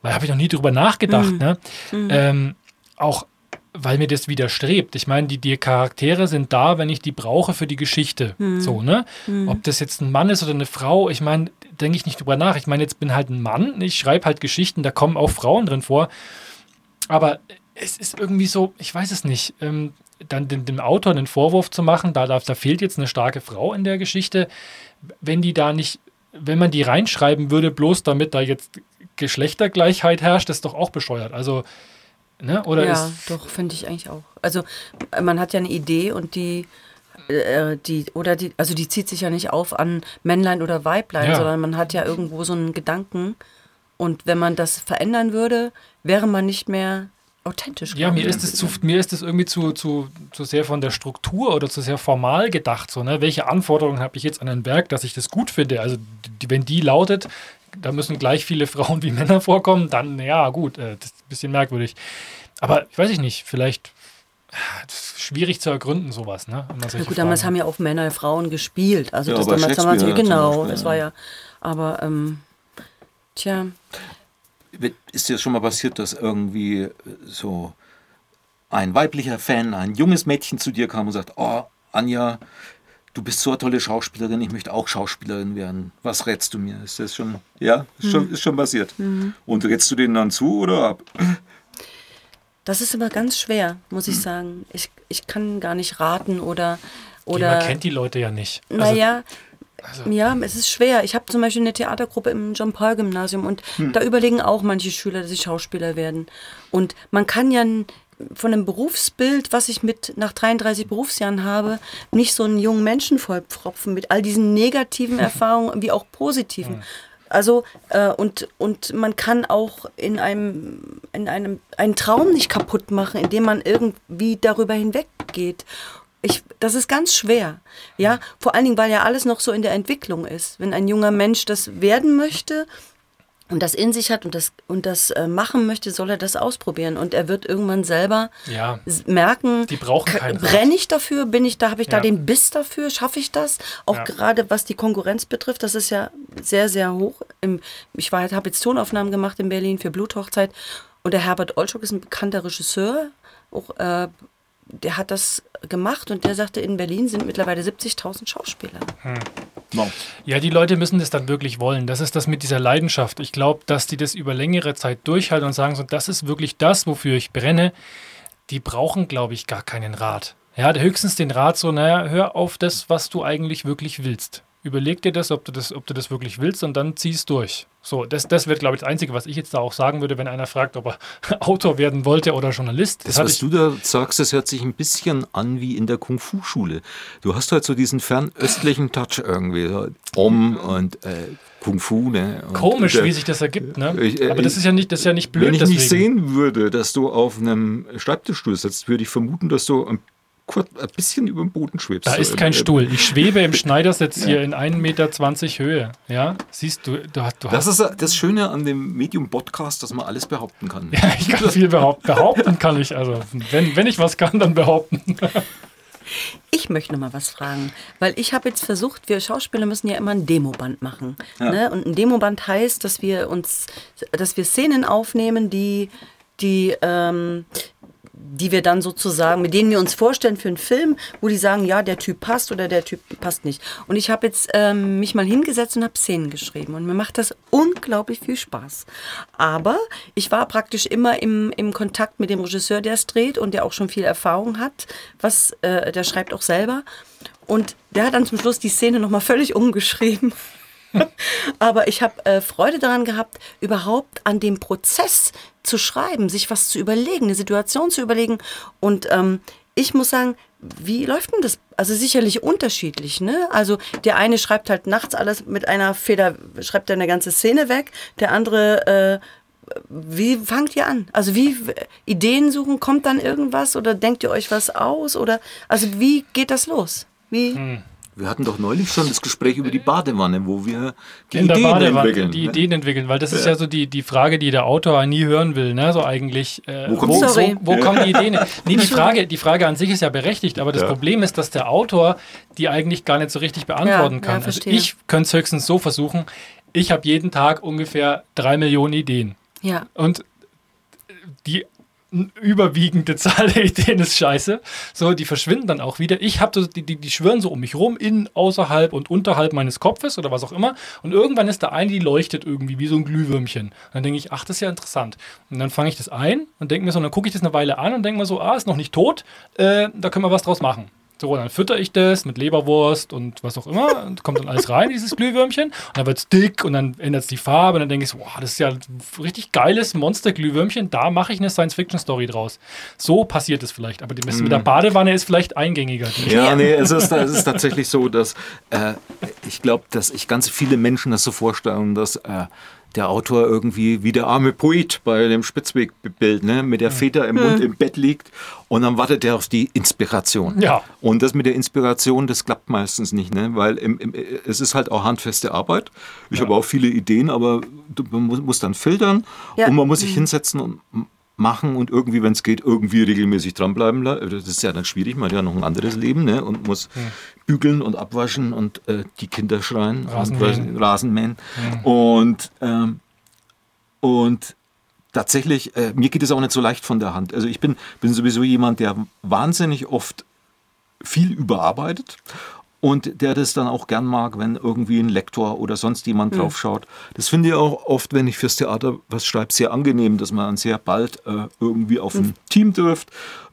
weil habe ich noch nie drüber nachgedacht, Mhm. ne? Ähm, auch weil mir das widerstrebt. Ich meine, die, die Charaktere sind da, wenn ich die brauche für die Geschichte. So, ne? Ob das jetzt ein Mann ist oder eine Frau, ich meine, denke ich nicht drüber nach. Ich meine, jetzt bin halt ein Mann, ich schreibe halt Geschichten, da kommen auch Frauen drin vor. Aber es ist irgendwie so, ich weiß es nicht, ähm, dann dem, dem Autor einen Vorwurf zu machen, da, da, da fehlt jetzt eine starke Frau in der Geschichte, wenn die da nicht, wenn man die reinschreiben würde, bloß damit da jetzt Geschlechtergleichheit herrscht, ist doch auch bescheuert. Also, ne? Oder ja, ist, doch, finde ich eigentlich auch. Also man hat ja eine Idee und die, äh, die, oder die, also die zieht sich ja nicht auf an Männlein oder Weiblein, Ja. sondern man hat ja irgendwo so einen Gedanken. Und wenn man das verändern würde, wäre man nicht mehr authentisch. Ja, mir ist es zu, mir ist es irgendwie zu, zu, zu sehr von der Struktur oder zu sehr formal gedacht. So, ne? Welche Anforderungen habe ich jetzt an ein Werk, dass ich das gut finde? Also, die, wenn die lautet, da müssen gleich viele Frauen wie Männer vorkommen, dann, ja, gut, äh, das ist ein bisschen merkwürdig. Aber ich weiß ich nicht, vielleicht das ist schwierig zu ergründen, sowas, ne? Ja, gut, damals haben ja auch Männer Frauen gespielt. Also Ja, das damals, damals genau, Beispiel, das war ja. Aber ähm, tja, Ist dir schon mal passiert, dass irgendwie äh, so ein weiblicher Fan, ein junges Mädchen zu dir kam und sagt, oh, Anja, du bist so eine tolle Schauspielerin, ich möchte auch Schauspielerin werden. Was rätst du mir? Ist das schon, ja, ist, Hm. schon, ist schon passiert. Und rätst du denen dann zu oder ab? das ist immer ganz schwer, muss Hm. ich sagen. Ich, ich kann gar nicht raten oder Die- oder. Man kennt die Leute ja nicht. Naja, also- ja, es ist schwer. Ich habe zum Beispiel eine Theatergruppe im John-Paul-Gymnasium und Hm. da überlegen auch manche Schüler, dass sie Schauspieler werden. Und man kann ja von einem Berufsbild, was ich mit nach 33 Berufsjahren habe, nicht so einen jungen Menschen vollpfropfen mit all diesen negativen Erfahrungen wie auch positiven. Also äh, und, und man kann auch in einem in einem einen Traum nicht kaputt machen, indem man irgendwie darüber hinweggeht. Ich, das ist ganz schwer. Ja, vor allen Dingen, weil ja alles noch so in der Entwicklung ist. Wenn ein junger Mensch das werden möchte und das in sich hat und das, und das äh, machen möchte, soll er das ausprobieren. Und er wird irgendwann selber Ja. merken, Die brauchen brenne ich dafür, bin ich da, habe ich da Ja. den Biss dafür, schaffe ich das? Auch Ja. gerade was die Konkurrenz betrifft, das ist ja sehr, sehr hoch. Im, ich habe jetzt Tonaufnahmen gemacht in Berlin für Bluthochzeit und der Herbert Olschock ist ein bekannter Regisseur, auch, äh, der hat das gemacht und der sagte, in Berlin sind mittlerweile 70.000 Schauspieler. Wow. Ja, die Leute müssen das dann wirklich wollen. Das ist das mit dieser Leidenschaft. Ich glaube, dass die das über längere Zeit durchhalten und sagen, so, das ist wirklich das, wofür ich brenne. Die brauchen, glaube ich, gar keinen Rat. Ja, höchstens den Rat so, naja, hör auf das, was du eigentlich wirklich willst. Überleg dir das, ob du das, ob du das wirklich willst und dann zieh's durch. So, das, das wird, glaube ich, das Einzige, was ich jetzt da auch sagen würde, wenn einer fragt, ob er Autor werden wollte oder Journalist. Das, hatte was du da sagst, das hört sich ein bisschen an wie in der Kung-Fu-Schule. Du hast halt so diesen fernöstlichen Touch irgendwie. Om und äh, Kung-Fu. Ne? Und Komisch, der- wie sich das ergibt, ne? Ich, äh, Aber das ist ja nicht, das ist ja nicht blöd. Wenn ich nicht deswegen. sehen würde, dass du auf einem Schreibtischstuhl sitzt, würde ich vermuten, dass du ein, kurz, ein bisschen über dem Boden schwebst. Da So ist kein Stuhl. Ich schwebe im Schneidersitz hier in 1,20 Meter Höhe. Ja, siehst du, du, hast- du Das hast. ist das Schöne an dem Medium-Podcast, dass man alles behaupten kann. Ja, ich kann viel behaupten. Behaupten kann ich. Also, wenn, wenn ich was kann, dann behaupten. Ich möchte noch mal was fragen, weil ich habe jetzt versucht, wir Schauspieler müssen ja immer ein Demoband machen. Ne? Und ein Demoband heißt, dass wir uns, dass wir Szenen aufnehmen, die, die, ähm, die wir dann sozusagen, mit denen wir uns vorstellen für einen Film, wo die sagen, ja, der Typ passt oder der Typ passt nicht. Und ich habe jetzt ähm, mich mal hingesetzt und habe Szenen geschrieben und mir macht das unglaublich viel Spaß. Aber ich war praktisch immer im, im Kontakt mit dem Regisseur, der es dreht und der auch schon viel Erfahrung hat, was äh, der schreibt auch selber. Und der hat dann zum Schluss die Szene nochmal völlig umgeschrieben. Aber ich habe äh, Freude daran gehabt, überhaupt an dem Prozess zu schreiben, sich was zu überlegen, eine Situation zu überlegen. Und ähm, ich muss sagen, wie läuft denn das? Also sicherlich unterschiedlich, ne? Also der eine schreibt halt nachts alles mit einer Feder, schreibt er eine ganze Szene weg, der andere äh, wie fangt ihr an? Also wie Ideen suchen, kommt dann irgendwas oder denkt ihr euch was aus oder also wie geht das los? Wie Wir hatten doch neulich schon das Gespräch über die Badewanne, wo wir die in der Ideen Badewanne entwickeln. die ne? Ideen entwickeln, weil das ist ja so die, die Frage, die der Autor nie hören will, ne? So eigentlich, äh, Wo wo, kommt- wo, Sorry. wo, kommen die Ideen? Nee, die Frage, die Frage an sich ist ja berechtigt, aber das Ja. Problem ist, dass der Autor die eigentlich gar nicht so richtig beantworten Ja, kann. ja, also ich könnte es höchstens so versuchen, ich habe jeden Tag ungefähr drei Millionen Ideen. Ja. Und die überwiegende Zahl der Ideen ist scheiße. So, die verschwinden dann auch wieder. Ich habe so, die, die, die schwirren so um mich rum, in, außerhalb und unterhalb meines Kopfes oder was auch immer. Und irgendwann ist da eine, die leuchtet irgendwie wie so ein Glühwürmchen. Und dann denke ich, ach, das ist ja interessant. Und dann fange ich das ein und denke mir so, dann gucke ich das eine Weile an und denke mir so, ah, ist noch nicht tot, äh, da können wir was draus machen. So, dann fütter ich das mit Leberwurst und was auch immer. Und kommt dann alles rein, dieses Glühwürmchen. Und dann wird es dick und dann ändert es die Farbe. Und dann denke ich so, wow, das ist ja ein richtig geiles Monster-Glühwürmchen. Da mache ich eine Science-Fiction-Story draus. So passiert es vielleicht. Aber das mit der Badewanne ist vielleicht eingängiger. Die- Ja, nee, es ist, es ist tatsächlich so, dass äh, ich glaube, dass ich ganz viele Menschen das so vorstellen, dass äh, der Autor irgendwie wie der arme Poet bei dem Spitzwegbild, ne, mit der Feder im Mund im Bett liegt und dann wartet er auf die Inspiration. Ja. Und das mit der Inspiration, das klappt meistens nicht, ne? weil im, im, es ist halt auch handfeste Arbeit. Ich habe auch viele Ideen, aber man muss, muss dann filtern Ja. und man muss sich hinsetzen und machen und irgendwie, wenn es geht, irgendwie regelmäßig dranbleiben. Das ist ja dann schwierig, man hat ja noch ein anderes Leben ne? und muss bügeln und abwaschen und äh, die Kinder schreien Rasenmähen. und Rasenmähen. Und, ähm, und tatsächlich, äh, mir geht es auch nicht so leicht von der Hand. Also ich bin, bin sowieso jemand, der wahnsinnig oft viel überarbeitet und der das dann auch gern mag, wenn irgendwie ein Lektor oder sonst jemand drauf schaut. Das finde ich auch oft, wenn ich fürs Theater was schreibe, sehr angenehm, dass man sehr bald äh, irgendwie auf ein Team trifft,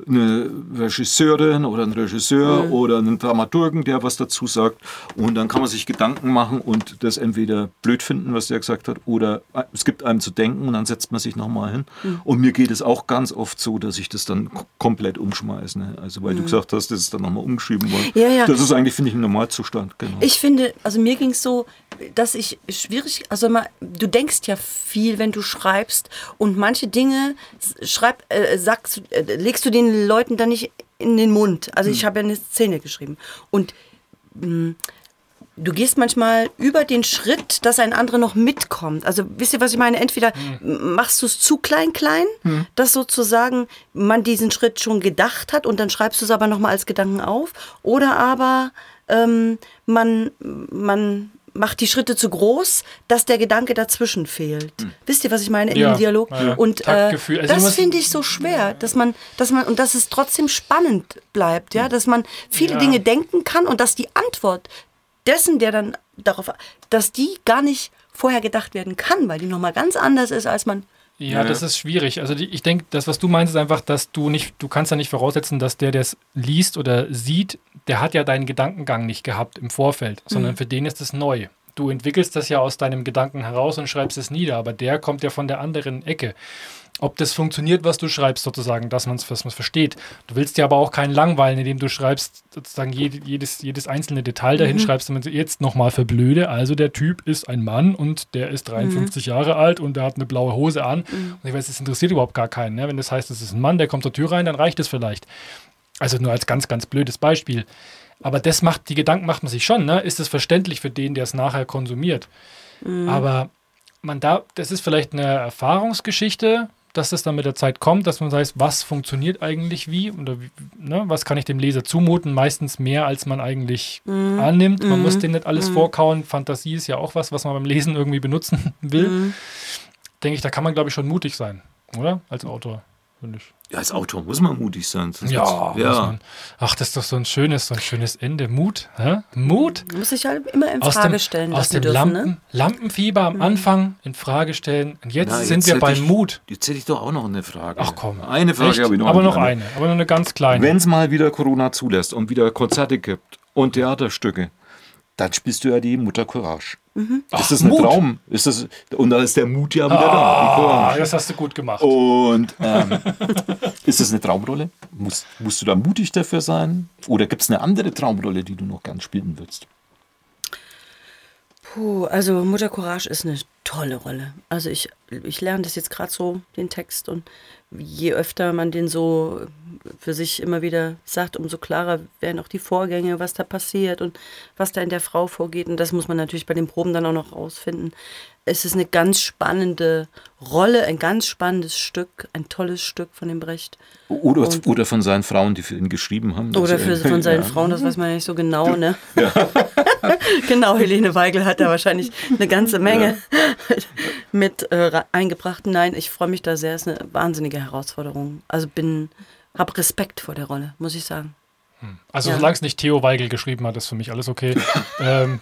eine Regisseurin oder ein Regisseur oder einen Dramaturgen, der was dazu sagt und dann kann man sich Gedanken machen und das entweder blöd finden, was der gesagt hat, oder äh, es gibt einem zu denken und dann setzt man sich nochmal hin. Und mir geht es auch ganz oft so, dass ich das dann komplett umschmeiße. Ne? Also weil du gesagt hast, das ist dann nochmal umgeschrieben worden. Ja, ja. Das ist eigentlich, finde ich, ein Normalzustand. Genau. Ich finde, also mir ging es so, dass ich schwierig, also mal, du denkst ja viel, wenn du schreibst und manche Dinge schreib, äh, sagst, äh, legst du den Leuten dann nicht in den Mund. Also ich habe ja eine Szene geschrieben und mh, du gehst manchmal über den Schritt, dass ein anderer noch mitkommt. Also wisst ihr, was ich meine? Entweder machst du es zu klein, klein, dass sozusagen man diesen Schritt schon gedacht hat und dann schreibst du es aber nochmal als Gedanken auf. Oder aber ähm, man, man macht die Schritte zu groß, dass der Gedanke dazwischen fehlt. Wisst ihr, was ich meine in Ja, dem Dialog? ja. Und äh. Also das finde ich so schwer, dass man, dass man und dass es trotzdem spannend bleibt, ja, dass man viele Ja. Dinge denken kann und dass die Antwort dessen, der dann darauf, dass die gar nicht vorher gedacht werden kann, weil die nochmal ganz anders ist, als man. Ja, das ist schwierig. Also die, ich denke, das, was du meinst, ist einfach, dass du nicht, du kannst ja nicht voraussetzen, dass der, der es liest oder sieht, der hat ja deinen Gedankengang nicht gehabt im Vorfeld, sondern für den ist es neu. Du entwickelst das ja aus deinem Gedanken heraus und schreibst es nieder, aber der kommt ja von der anderen Ecke. Ob das funktioniert, was du schreibst, sozusagen, dass man es versteht. Du willst ja aber auch keinen langweilen, indem du schreibst, sozusagen jede, jedes, jedes einzelne Detail dahin schreibst, damit jetzt nochmal für blöde. Also der Typ ist ein Mann und der ist 53 Jahre alt und der hat eine blaue Hose an. Und ich weiß, das interessiert überhaupt gar keinen. Ne? Wenn das heißt, es ist ein Mann, der kommt zur Tür rein, dann reicht es vielleicht. Also nur als ganz, ganz blödes Beispiel. Aber das macht, die Gedanken macht man sich schon, ne? Ist es verständlich für den, der es nachher konsumiert? Aber man da, das ist vielleicht eine Erfahrungsgeschichte, dass das dann mit der Zeit kommt, dass man weiß, was funktioniert eigentlich wie oder wie, ne, was kann ich dem Leser zumuten, meistens mehr, als man eigentlich annimmt. Man muss dem nicht alles vorkauen. Fantasie ist ja auch was, was man beim Lesen irgendwie benutzen will. Denke ich, da kann man, glaube ich, schon mutig sein, oder? Als Autor, finde ich. Ja, als Autor muss man mutig sein. sonst Ja, man. Ach, das ist doch so ein schönes, so ein schönes Ende. Mut, hä? Mut? Muss sich halt immer in Aus Frage dem, stellen aus dem dürfen. Lampen, Ne? Lampenfieber am Anfang in Frage stellen. Und jetzt Na, sind jetzt wir beim ich, Mut. Jetzt hätte ich doch auch noch eine Frage. Ach komm. Eine Frage Echt? habe ich noch. Aber noch andere. eine, aber nur eine ganz kleine. Wenn es mal wieder Corona zulässt und wieder Konzerte gibt und Theaterstücke, dann spielst du ja die Mutter Courage. Ach, ist das ein Mut. Traum? Ist das, und dann ist der Mut ja wieder da. Ah, Courage. das hast du gut gemacht. Und ähm, ist das eine Traumrolle? Muss, musst du da mutig dafür sein? Oder gibt es eine andere Traumrolle, die du noch gern spielen würdest? Puh, also Mutter Courage ist eine tolle Rolle. Also ich, ich lerne das jetzt gerade so, den Text. Und je öfter man den so für sich immer wieder sagt, umso klarer werden auch die Vorgänge, was da passiert und was da in der Frau vorgeht. Und das muss man natürlich bei den Proben dann auch noch rausfinden. Es ist eine ganz spannende Rolle, ein ganz spannendes Stück, ein tolles Stück von dem Brecht. Oder, oder von seinen Frauen, die für ihn geschrieben haben. Oder für, von seinen ja. Frauen, das weiß man ja nicht so genau. Ne? Ja. genau, Helene Weigel hat da wahrscheinlich eine ganze Menge ja. mit äh, eingebracht. Nein, ich freue mich da sehr. Es ist eine wahnsinnige Herausforderung. Also bin, habe Respekt vor der Rolle, muss ich sagen. Hm. Also ja. solange es nicht Theo Weigel geschrieben hat, ist für mich alles okay. ähm.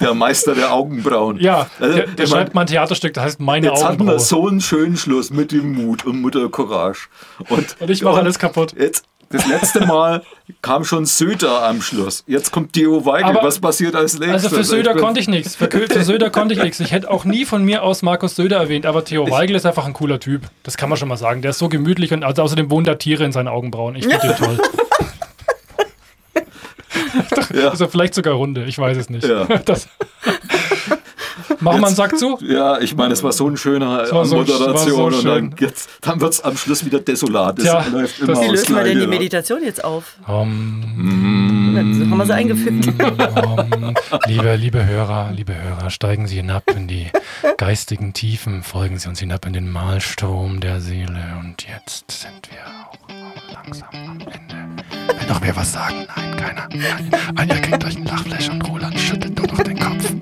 Der Meister der Augenbrauen. Ja, also, der, der schreibt mal ein Theaterstück, das heißt Meine jetzt Augenbrauen. Jetzt hatten wir so einen schönen Schluss mit dem Mut und mit der Courage. Und, und ich mache alles kaputt. Jetzt, das letzte Mal kam schon Söder am Schluss. Jetzt kommt Theo Weigel. Aber Was passiert als nächstes? Also für Söder konnte ich nichts. Für, für, Söder konnte ich nichts. Ich hätte auch nie von mir aus Markus Söder erwähnt, aber Theo Weigel ist einfach ein cooler Typ. Das kann man schon mal sagen. Der ist so gemütlich und also außerdem wohnt da Tiere in seinen Augenbrauen. Ich finde den toll. ja. Also vielleicht sogar Runde, ich weiß es nicht. Ja. Das Machen wir einen Sack zu? Ja, ich meine, es war so ein schöner so, Moderation so und dann, jetzt, dann wird es am Schluss wieder desolat. Das ja, läuft immer Wie lösen wir denn die Meditation jetzt auf? Um, haben wir sie eingefügt. Um, liebe, liebe Hörer, liebe Hörer, steigen Sie hinab in die geistigen Tiefen, folgen Sie uns hinab in den Malstrom der Seele und jetzt sind wir auch langsam am Ende. Will noch wer was sagen? Nein, keiner. Nein. Anja kriegt euch ein Lachfleisch und Roland schüttelt nur noch den Kopf.